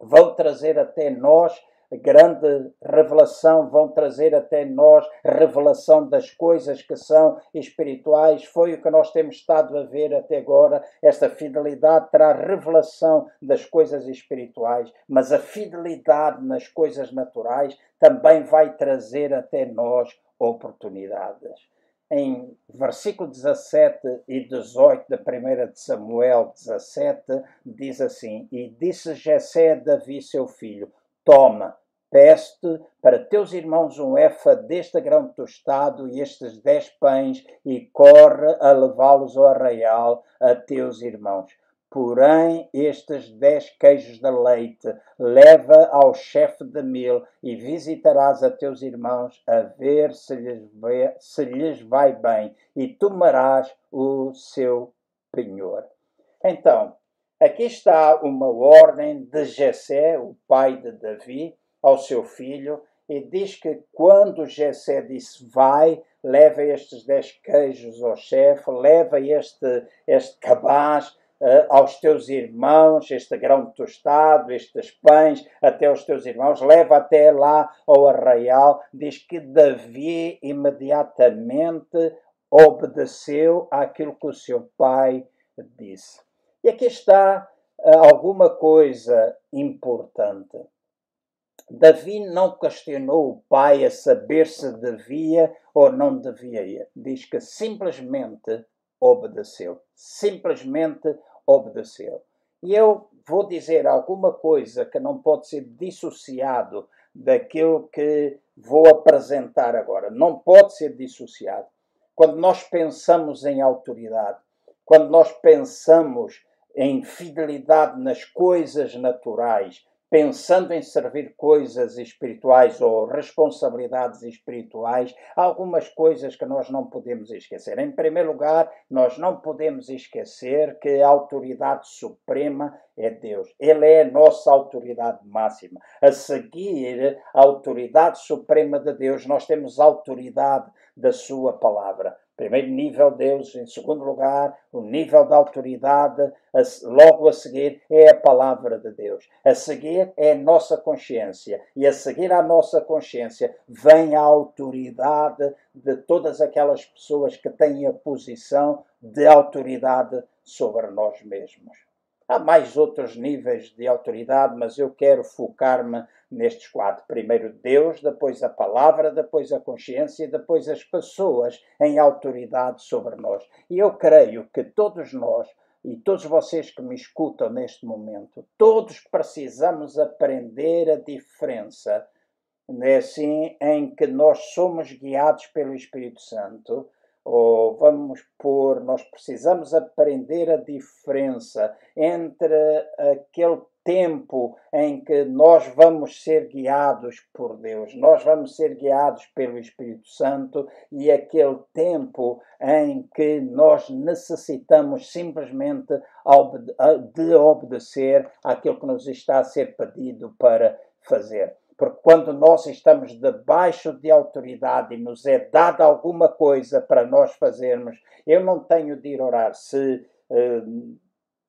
vão trazer até nós grande revelação, vão trazer até nós revelação das coisas que são espirituais. Foi o que nós temos estado a ver até agora. Esta fidelidade traz revelação das coisas espirituais, mas a fidelidade nas coisas naturais também vai trazer até nós oportunidades em versículo 17 e 18 da primeira de Samuel 17, diz assim: E disse Jessé Davi, seu filho: Toma, peço-te para teus irmãos um efa deste grão tostado e estes dez pães, e corre a levá-los ao arraial a teus irmãos. Porém, estes dez queijos de leite leva ao chefe de mil e visitarás a teus irmãos a ver se lhes, se lhes vai bem e tomarás o seu penhor. Então, aqui está uma ordem de Jessé, o pai de Davi, ao seu filho, e diz que quando Jessé disse vai, leva estes dez queijos ao chefe, leva este, este cabaz, uh, aos teus irmãos este grão tostado, estes pães, até aos teus irmãos, leva até lá ao arraial. Diz que Davi imediatamente obedeceu àquilo que o seu pai disse. E aqui está uh, alguma coisa importante. Davi não questionou o pai a saber se devia ou não devia ir. Diz que simplesmente obedeceu. Simplesmente obedeceu. E eu vou dizer alguma coisa que não pode ser dissociado daquilo que vou apresentar agora. Não pode ser dissociado. Quando nós pensamos em autoridade, quando nós pensamos em fidelidade nas coisas naturais, pensando em servir coisas espirituais ou responsabilidades espirituais, algumas coisas que nós não podemos esquecer. Em primeiro lugar, nós não podemos esquecer que a autoridade suprema é Deus. Ele é a nossa autoridade máxima. A seguir a autoridade suprema de Deus, nós temos a autoridade da Sua palavra. Primeiro nível, Deus. Em segundo lugar, o nível da autoridade. Logo a seguir é a palavra de Deus. A seguir é a nossa consciência. E a seguir à nossa consciência vem a autoridade de todas aquelas pessoas que têm a posição de autoridade sobre nós mesmos. Há mais outros níveis de autoridade, mas eu quero focar-me nestes quatro. Primeiro Deus, depois a palavra, depois a consciência e depois as pessoas em autoridade sobre nós. E eu creio que todos nós e todos vocês que me escutam neste momento, todos precisamos aprender a diferença, né, assim, em que nós somos guiados pelo Espírito Santo ou vamos pôr, nós precisamos aprender a diferença entre aquele tempo em que nós vamos ser guiados por Deus, nós vamos ser guiados pelo Espírito Santo e aquele tempo em que nós necessitamos simplesmente de obedecer àquilo que nos está a ser pedido para fazer. Porque quando nós estamos debaixo de autoridade e nos é dada alguma coisa para nós fazermos, eu não tenho de ir orar se uh,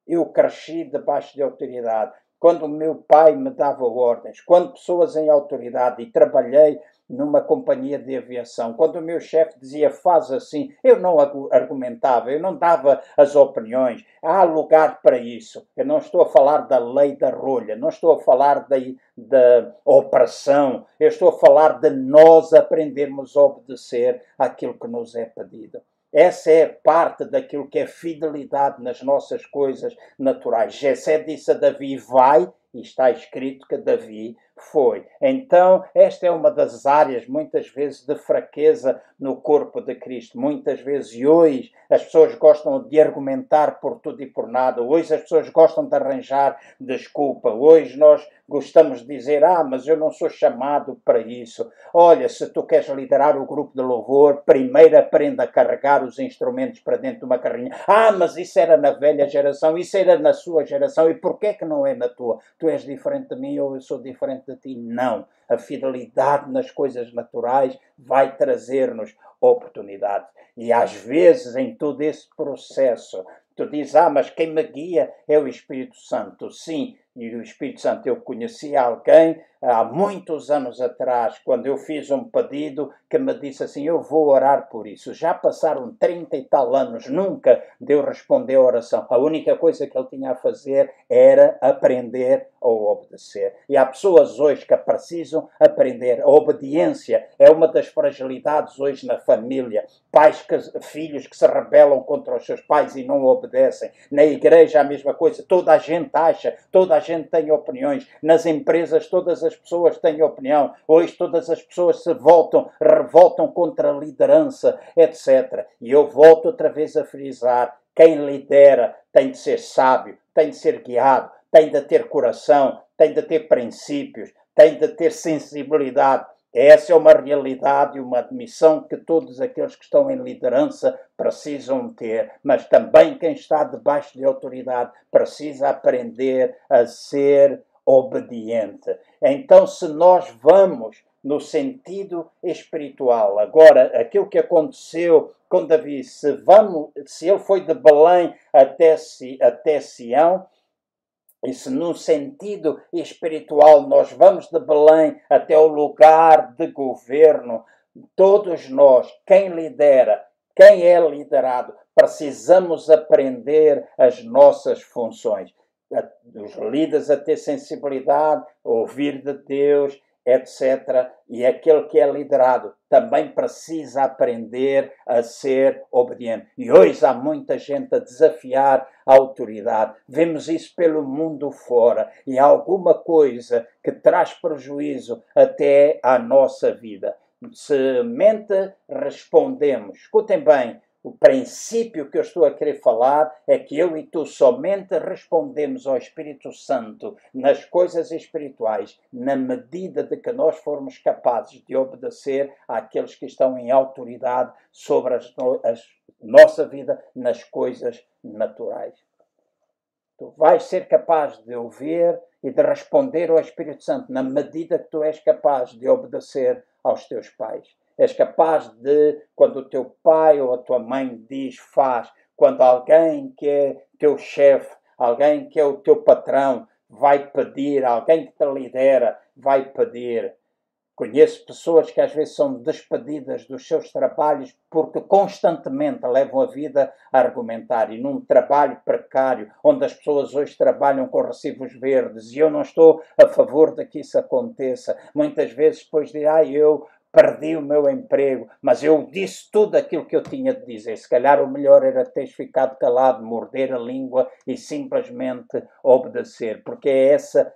eu cresci debaixo de autoridade. Quando o meu pai me dava ordens, quando pessoas em autoridade e trabalhei numa companhia de aviação, quando o meu chefe dizia faz assim, eu não argumentava, eu não dava as opiniões. Há lugar para isso. Eu não estou a falar da lei da rolha, não estou a falar da, da operação, eu estou a falar de nós aprendermos a obedecer aquilo que nos é pedido. Essa é parte daquilo que é fidelidade nas nossas coisas naturais. Jessé disse a Davi: vai, e está escrito que Davi foi. Então, esta é uma das áreas, muitas vezes, de fraqueza no corpo de Cristo. Muitas vezes, e hoje, as pessoas gostam de argumentar por tudo e por nada. Hoje, as pessoas gostam de arranjar desculpa. Hoje, nós gostamos de dizer: Ah, mas eu não sou chamado para isso. Olha, se tu queres liderar o grupo de louvor, primeiro aprenda a carregar os instrumentos para dentro de uma carrinha. Ah, mas isso era na velha geração, isso era na sua geração. E por que não é na tua? Tu és diferente de mim ou eu sou diferente de ti. Não. A fidelidade nas coisas naturais vai trazer-nos oportunidades. E às vezes, em todo esse processo, tu dizes: Ah, mas quem me guia é o Espírito Santo. Sim, e o Espírito Santo, eu conheci alguém há muitos anos atrás, quando eu fiz um pedido que me disse assim: Eu vou orar por isso. Já passaram 30 e tal anos, nunca Deus respondeu a oração. A única coisa que ele tinha a fazer era aprender a obedecer. E há pessoas hoje que precisam aprender. A obediência é uma das fragilidades hoje na família. Pais, que, filhos que se rebelam contra os seus pais e não obedecem. Na igreja, a mesma coisa. Toda a gente acha, toda a gente tem opiniões. Nas empresas, todas as pessoas têm opinião. Hoje, todas as pessoas se voltam, revoltam contra a liderança, etc. E eu volto outra vez a frisar: quem lidera tem de ser sábio, tem de ser guiado, tem de ter coração, tem de ter princípios, tem de ter sensibilidade. Essa é uma realidade e uma admissão que todos aqueles que estão em liderança precisam ter, mas também quem está debaixo de autoridade precisa aprender a ser obediente. Então, se nós vamos no sentido espiritual. Agora, aquilo que aconteceu com Davi, se, vamos, se ele foi de Belém até, até Sião, e se no sentido espiritual nós vamos de Belém até o lugar de governo, todos nós, quem lidera, quem é liderado, precisamos aprender as nossas funções. Os líderes a ter sensibilidade, ouvir de Deus, etc. E aquele que é liderado também precisa aprender a ser obediente. E hoje há muita gente a desafiar a autoridade. Vemos isso pelo mundo fora. E há alguma coisa que traz prejuízo até à nossa vida. Se mente respondemos. Escutem bem, o princípio que eu estou a querer falar é que eu e tu somente respondemos ao Espírito Santo nas coisas espirituais na medida de que nós formos capazes de obedecer àqueles que estão em autoridade sobre a nossa vida nas coisas naturais. Tu vais ser capaz de ouvir e de responder ao Espírito Santo na medida que tu és capaz de obedecer aos teus pais. És capaz de, quando o teu pai ou a tua mãe diz faz, quando alguém que é teu chefe, alguém que é o teu patrão, vai pedir, alguém que te lidera, vai pedir. Conheço pessoas que às vezes são despedidas dos seus trabalhos porque constantemente levam a vida a argumentar. E num trabalho precário, onde as pessoas hoje trabalham com recibos verdes, e eu não estou a favor de que isso aconteça, muitas vezes depois de, ah, eu perdi o meu emprego, mas eu disse tudo aquilo que eu tinha de dizer. Se calhar o melhor era teres ficado calado, morder a língua e simplesmente obedecer, porque é essa,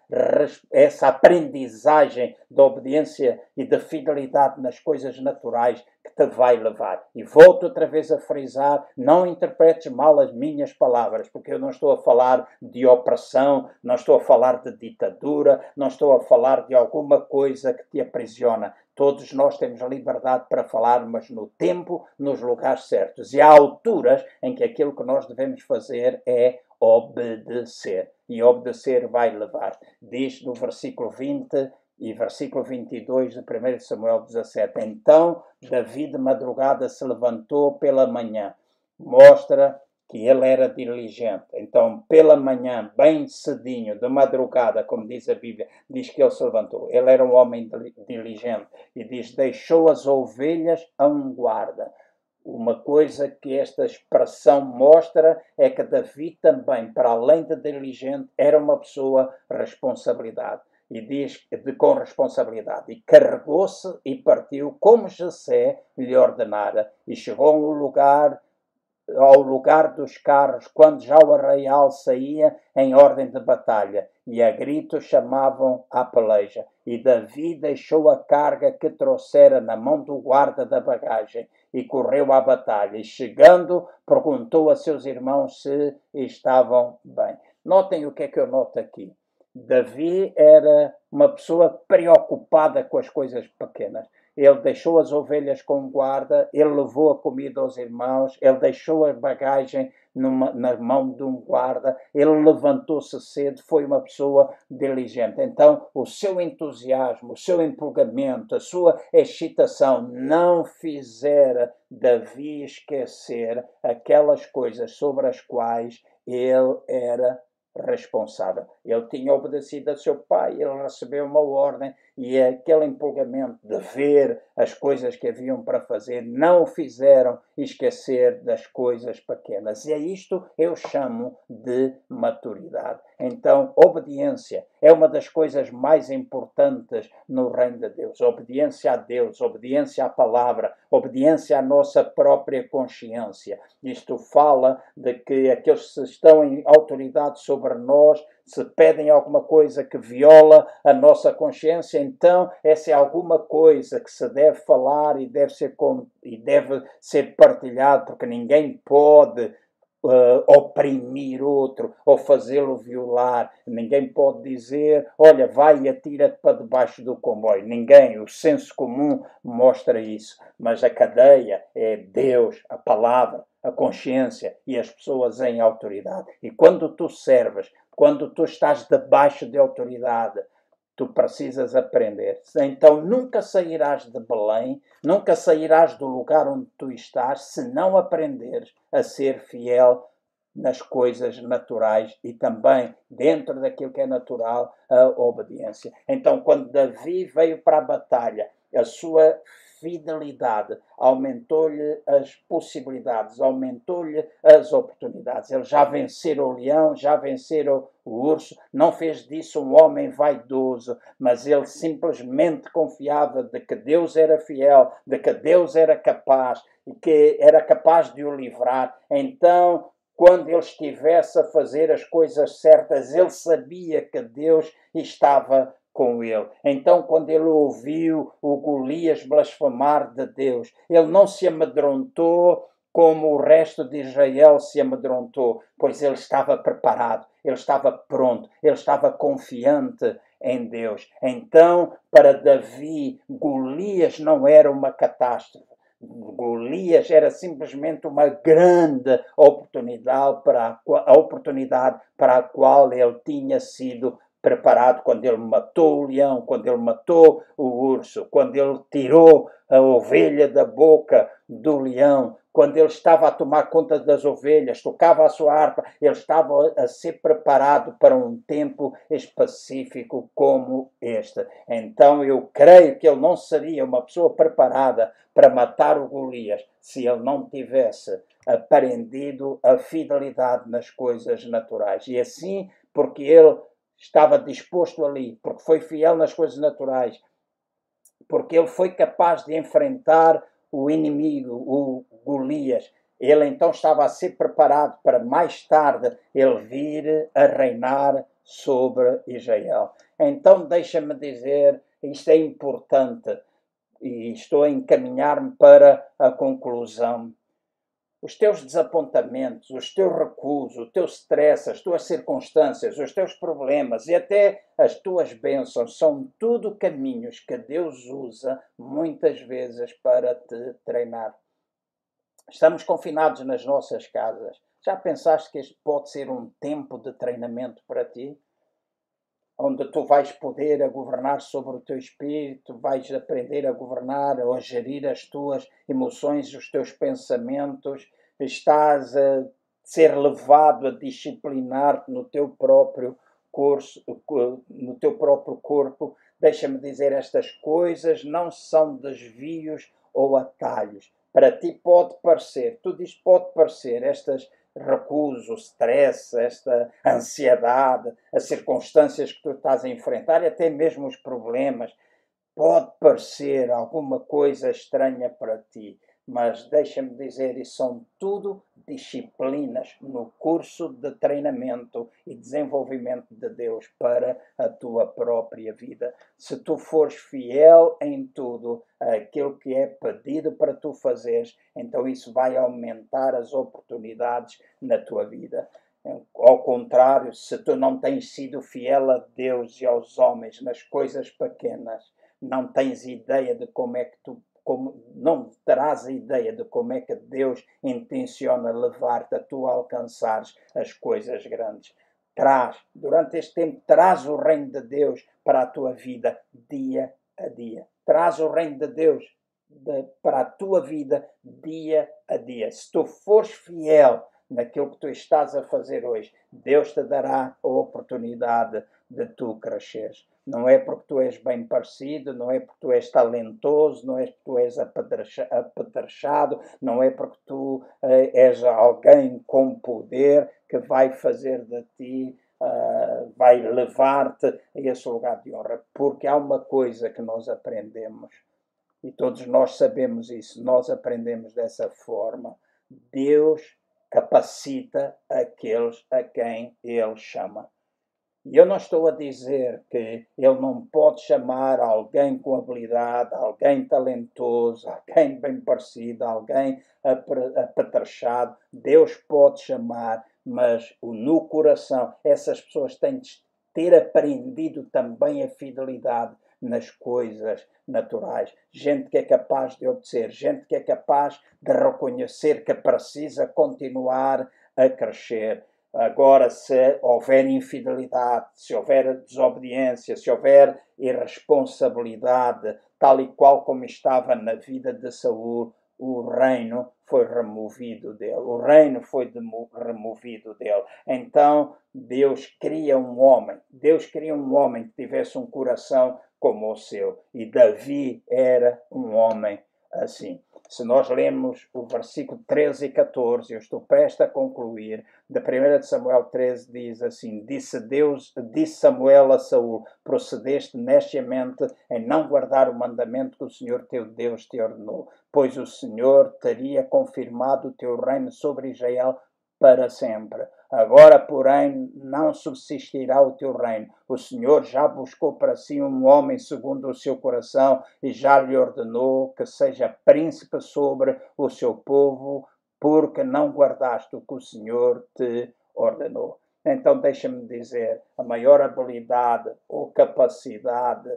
essa aprendizagem da obediência e da fidelidade nas coisas naturais que te vai levar. E volto outra vez a frisar: não interpretes mal as minhas palavras, porque eu não estou a falar de opressão, não estou a falar de ditadura, não estou a falar de alguma coisa que te aprisiona. Todos nós temos liberdade para falar, mas no tempo, nos lugares certos. E há alturas em que aquilo que nós devemos fazer é obedecer. E obedecer vai levar. Diz no versículo 20 e versículo 22 de 1 Samuel 17. Então Davi de madrugada se levantou pela manhã. Mostra que ele era diligente. Então, pela manhã, bem cedinho, de madrugada, como diz a Bíblia, diz que ele se levantou. Ele era um homem diligente e diz: deixou as ovelhas a um guarda. Uma coisa que esta expressão mostra é que Davi também, para além de diligente, era uma pessoa responsabilidade. E diz de com responsabilidade. E carregou-se e partiu como Jessé lhe ordenara. E chegou a um lugar ao lugar dos carros quando já o arraial saía em ordem de batalha, e a grito chamavam à peleja. E Davi deixou a carga que trouxera na mão do guarda da bagagem e correu à batalha. E chegando, perguntou a seus irmãos se estavam bem. Notem o que é que eu noto aqui. Davi era uma pessoa preocupada com as coisas pequenas ele deixou as ovelhas com guarda, ele levou a comida aos irmãos, ele deixou a bagagem numa, na mão de um guarda, ele levantou-se cedo, foi uma pessoa diligente. Então, o seu entusiasmo, o seu empolgamento, a sua excitação não fizera Davi esquecer aquelas coisas sobre as quais ele era responsável. Ele tinha obedecido a seu pai, ele recebeu uma ordem e aquele empolgamento de ver as coisas que haviam para fazer não o fizeram esquecer das coisas pequenas. E é isto eu chamo de maturidade. Então, obediência é uma das coisas mais importantes no reino de Deus. Obediência a Deus, obediência à palavra, obediência à nossa própria consciência. Isto fala de que aqueles que estão em autoridade sobre nós se pedem alguma coisa que viola a nossa consciência, então essa é alguma coisa que se deve falar e deve ser, e deve ser partilhado, porque ninguém pode Uh, oprimir outro ou fazê-lo violar. Ninguém pode dizer, olha, vai e atira-te para debaixo do comboio. Ninguém, o senso comum mostra isso. Mas a cadeia é Deus, a palavra, a consciência e as pessoas em autoridade. E quando tu serves quando tu estás debaixo de autoridade, Tu precisas aprender. Então nunca sairás de Belém, nunca sairás do lugar onde tu estás, se não aprenderes a ser fiel nas coisas naturais e também dentro daquilo que é natural, a obediência. Então, quando Davi veio para a batalha, a sua fidelidade aumentou-lhe as possibilidades, aumentou-lhe as oportunidades. Ele já venceu o leão, já venceu o urso, não fez disso um homem vaidoso, mas ele simplesmente confiava de que Deus era fiel, de que Deus era capaz e que era capaz de o livrar. Então, quando ele estivesse a fazer as coisas certas, ele sabia que Deus estava com ele. Então, quando ele ouviu o Golias blasfemar de Deus, ele não se amedrontou como o resto de Israel se amedrontou, pois ele estava preparado, ele estava pronto, ele estava confiante em Deus. Então, para Davi, Golias não era uma catástrofe. Golias era simplesmente uma grande oportunidade para a, a oportunidade para a qual ele tinha sido preparado quando ele matou o leão, quando ele matou o urso, quando ele tirou a ovelha da boca do leão, quando ele estava a tomar conta das ovelhas, tocava a sua harpa, ele estava a ser preparado para um tempo específico como este. Então eu creio que ele não seria uma pessoa preparada para matar o Golias se ele não tivesse aprendido a fidelidade nas coisas naturais. E assim, porque ele estava disposto ali, porque foi fiel nas coisas naturais, porque ele foi capaz de enfrentar o inimigo, o Golias. Ele então estava a ser preparado para mais tarde ele vir a reinar sobre Israel. Então deixa-me dizer, isto é importante e estou a encaminhar-me para a conclusão os teus desapontamentos, os teus recusos, o teu stress, as tuas circunstâncias, os teus problemas e até as tuas bênçãos são tudo caminhos que Deus usa muitas vezes para te treinar. Estamos confinados nas nossas casas. Já pensaste que este pode ser um tempo de treinamento para ti? Onde tu vais poder a governar sobre o teu espírito, vais aprender a governar ou a gerir as tuas emoções, os teus pensamentos, estás a ser levado a disciplinar-te no teu próprio curso, no teu próprio corpo. Deixa-me dizer, estas coisas não são desvios ou atalhos. Para ti pode parecer, tu dizes pode parecer, estas recuso, o stress, esta ansiedade, as circunstâncias que tu estás a enfrentar e até mesmo os problemas, pode parecer alguma coisa estranha para ti mas deixa-me dizer, isso são tudo disciplinas no curso de treinamento e desenvolvimento de Deus para a tua própria vida. Se tu fores fiel em tudo aquilo que é pedido para tu fazeres, então isso vai aumentar as oportunidades na tua vida. Ao contrário, se tu não tens sido fiel a Deus e aos homens nas coisas pequenas, não tens ideia de como é que tu como, não terás a ideia de como é que Deus intenciona levar-te a tu alcançares as coisas grandes. Traz, durante este tempo, traz o reino de Deus para a tua vida dia a dia. Traz o reino de Deus de, para a tua vida dia a dia. Se tu fores fiel naquilo que tu estás a fazer hoje, Deus te dará a oportunidade de tu cresceres. Não é porque tu és bem parecido, não é porque tu és talentoso, não é porque tu és apetrechado, não é porque tu uh, és alguém com poder que vai fazer de ti, uh, vai levar-te a esse lugar de honra. Porque há uma coisa que nós aprendemos, e todos nós sabemos isso, nós aprendemos dessa forma. Deus capacita aqueles a quem Ele chama. E eu não estou a dizer que ele não pode chamar alguém com habilidade, alguém talentoso, alguém bem parecido, alguém apetrechado. Deus pode chamar, mas no coração essas pessoas têm de ter aprendido também a fidelidade nas coisas naturais. Gente que é capaz de obedecer, gente que é capaz de reconhecer que precisa continuar a crescer Agora, se houver infidelidade, se houver desobediência, se houver irresponsabilidade, tal e qual como estava na vida de Saul, o reino foi removido dele. O reino foi removido dele. Então Deus cria um homem. Deus cria um homem que tivesse um coração como o seu. E Davi era um homem assim. Se nós lemos o versículo 13 e 14, eu estou prestes a concluir, da 1 Samuel 13 diz assim: Disse Deus, disse Samuel a Saul: Procedeste nestiamente em não guardar o mandamento que o Senhor teu Deus te ordenou, pois o Senhor teria confirmado o teu reino sobre Israel para sempre. Agora, porém, não subsistirá o teu reino. O Senhor já buscou para si um homem segundo o seu coração e já lhe ordenou que seja príncipe sobre o seu povo, porque não guardaste o que o Senhor te ordenou. Então, deixa-me dizer: a maior habilidade ou capacidade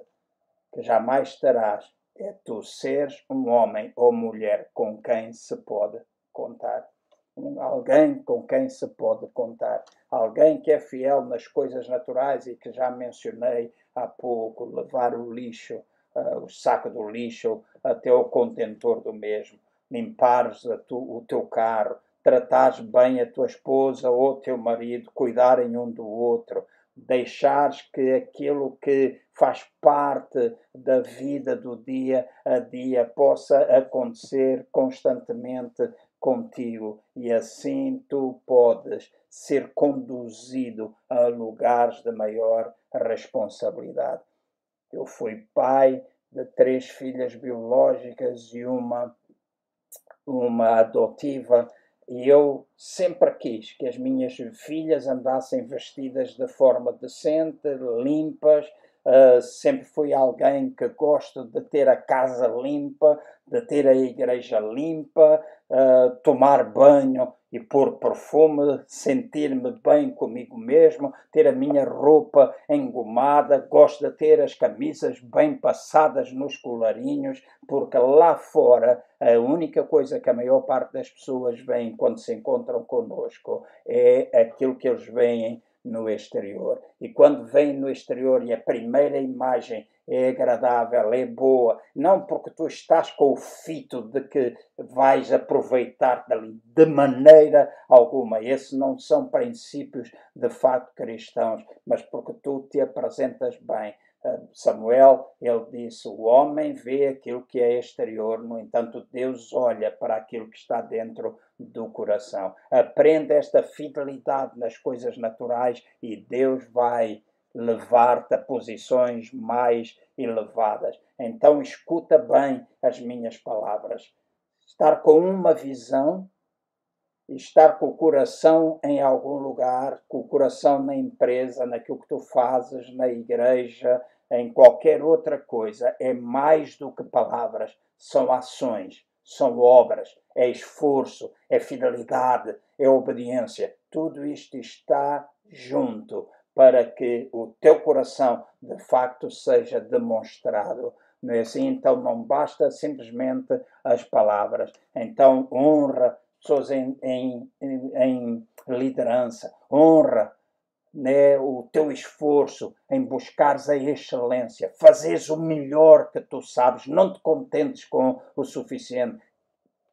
que jamais terás é tu seres um homem ou mulher com quem se pode contar alguém com quem se pode contar, alguém que é fiel nas coisas naturais e que já mencionei há pouco, levar o lixo, uh, o saco do lixo até o contentor do mesmo, limpares tu, o teu carro, tratares bem a tua esposa ou teu marido, cuidarem um do outro, deixares que aquilo que faz parte da vida do dia a dia possa acontecer constantemente contigo e assim tu podes ser conduzido a lugares de maior responsabilidade. Eu fui pai de três filhas biológicas e uma uma adotiva e eu sempre quis que as minhas filhas andassem vestidas de forma decente, limpas, Uh, sempre fui alguém que gosto de ter a casa limpa, de ter a igreja limpa, uh, tomar banho e pôr perfume, sentir-me bem comigo mesmo, ter a minha roupa engomada, gosto de ter as camisas bem passadas nos colarinhos, porque lá fora a única coisa que a maior parte das pessoas veem quando se encontram conosco é aquilo que eles veem no exterior. E quando vem no exterior e a primeira imagem é agradável, é boa, não porque tu estás com o fito de que vais aproveitar dali de maneira alguma. Esses não são princípios de fato cristãos, mas porque tu te apresentas bem. Ah, Samuel, ele disse: o homem vê aquilo que é exterior, no entanto, Deus olha para aquilo que está dentro do coração. Aprenda esta fidelidade nas coisas naturais e Deus vai levar-te a posições mais elevadas. Então, escuta bem as minhas palavras. Estar com uma visão estar com o coração em algum lugar, com o coração na empresa, naquilo que tu fazes, na igreja, em qualquer outra coisa, é mais do que palavras, são ações, são obras, é esforço, é fidelidade, é obediência. Tudo isto está junto para que o teu coração de facto seja demonstrado. Não é assim? Então não basta simplesmente as palavras. Então honra pessoas em, em, em liderança, honra né, o teu esforço em buscares a excelência, fazeres o melhor que tu sabes, não te contentes com o suficiente.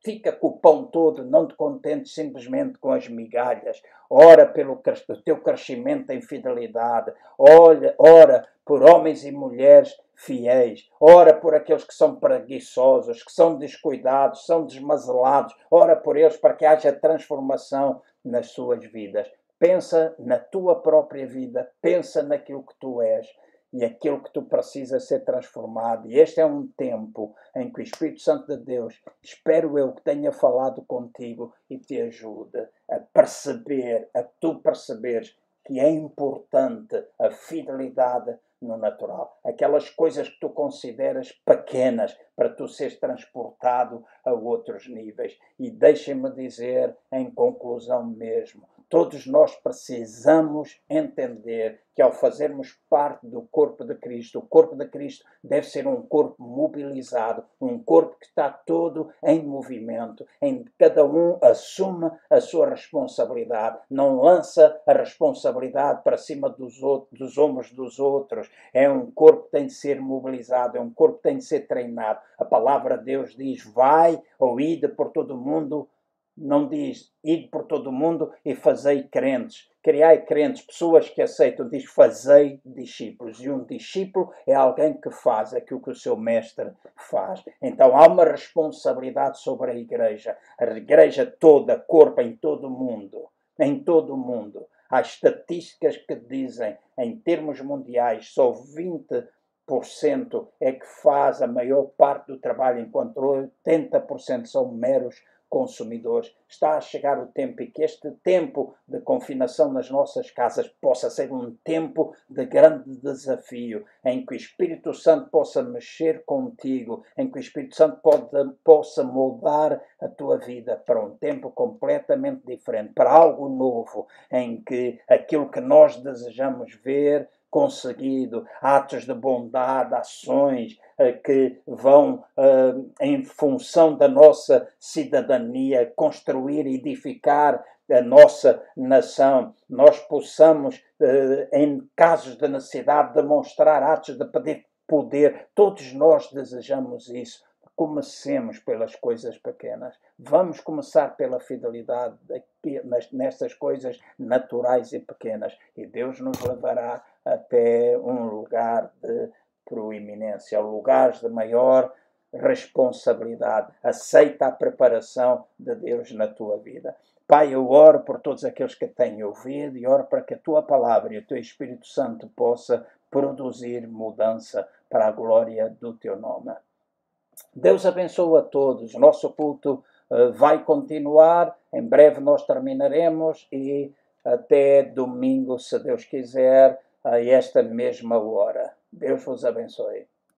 Fica com o pão todo, não te contentes simplesmente com as migalhas. Ora pelo teu crescimento em fidelidade. Olha, ora por homens e mulheres fiéis. Ora por aqueles que são preguiçosos, que são descuidados, são desmazelados. Ora por eles para que haja transformação nas suas vidas. Pensa na tua própria vida, pensa naquilo que tu és e aquilo que tu precisas ser transformado. E este é um tempo em que o Espírito Santo de Deus, espero eu que tenha falado contigo e te ajude a perceber, a tu perceberes que é importante a fidelidade no natural. Aquelas coisas que tu consideras pequenas para tu seres transportado a outros níveis. E deixem-me dizer, em conclusão mesmo, Todos nós precisamos entender que ao fazermos parte do corpo de Cristo, o corpo de Cristo deve ser um corpo mobilizado, um corpo que está todo em movimento, em que cada um assume a sua responsabilidade, não lança a responsabilidade para cima dos, outros, dos ombros dos outros. É um corpo que tem de ser mobilizado, é um corpo que tem de ser treinado. A palavra de Deus diz: vai ou ide por todo o mundo não diz ide por todo o mundo e fazei crentes. Criai crentes, pessoas que aceitam, diz fazei discípulos. E um discípulo é alguém que faz aquilo que o seu mestre faz. Então há uma responsabilidade sobre a igreja. A igreja toda, corpo em todo o mundo. Em todo o mundo. Há estatísticas que dizem, em termos mundiais, só 20% é que faz a maior parte do trabalho, enquanto 80% são meros consumidores. Está a chegar o tempo e que este tempo de confinação nas nossas casas possa ser um tempo de grande desafio, em que o Espírito Santo possa mexer contigo, em que o Espírito Santo pode, possa moldar a tua vida para um tempo completamente diferente, para algo novo, em que aquilo que nós desejamos ver conseguido, atos de bondade, ações eh, que vão, eh, em função da nossa cidadania, construir e edificar a nossa nação, nós possamos, eh, em casos de necessidade, demonstrar atos de poder. Todos nós desejamos isso. Comecemos pelas coisas pequenas. Vamos começar pela fidelidade nestas coisas naturais e pequenas. E Deus nos levará até um lugar de proeminência, lugares de maior responsabilidade. Aceita a preparação de Deus na tua vida. Pai, eu oro por todos aqueles que têm ouvido e oro para que a tua palavra e o teu Espírito Santo possa produzir mudança para a glória do teu nome. Deus abençoe a todos. Nosso culto uh, vai continuar. Em breve nós terminaremos e até domingo, se Deus quiser a esta mesma hora. Deus vos abençoe.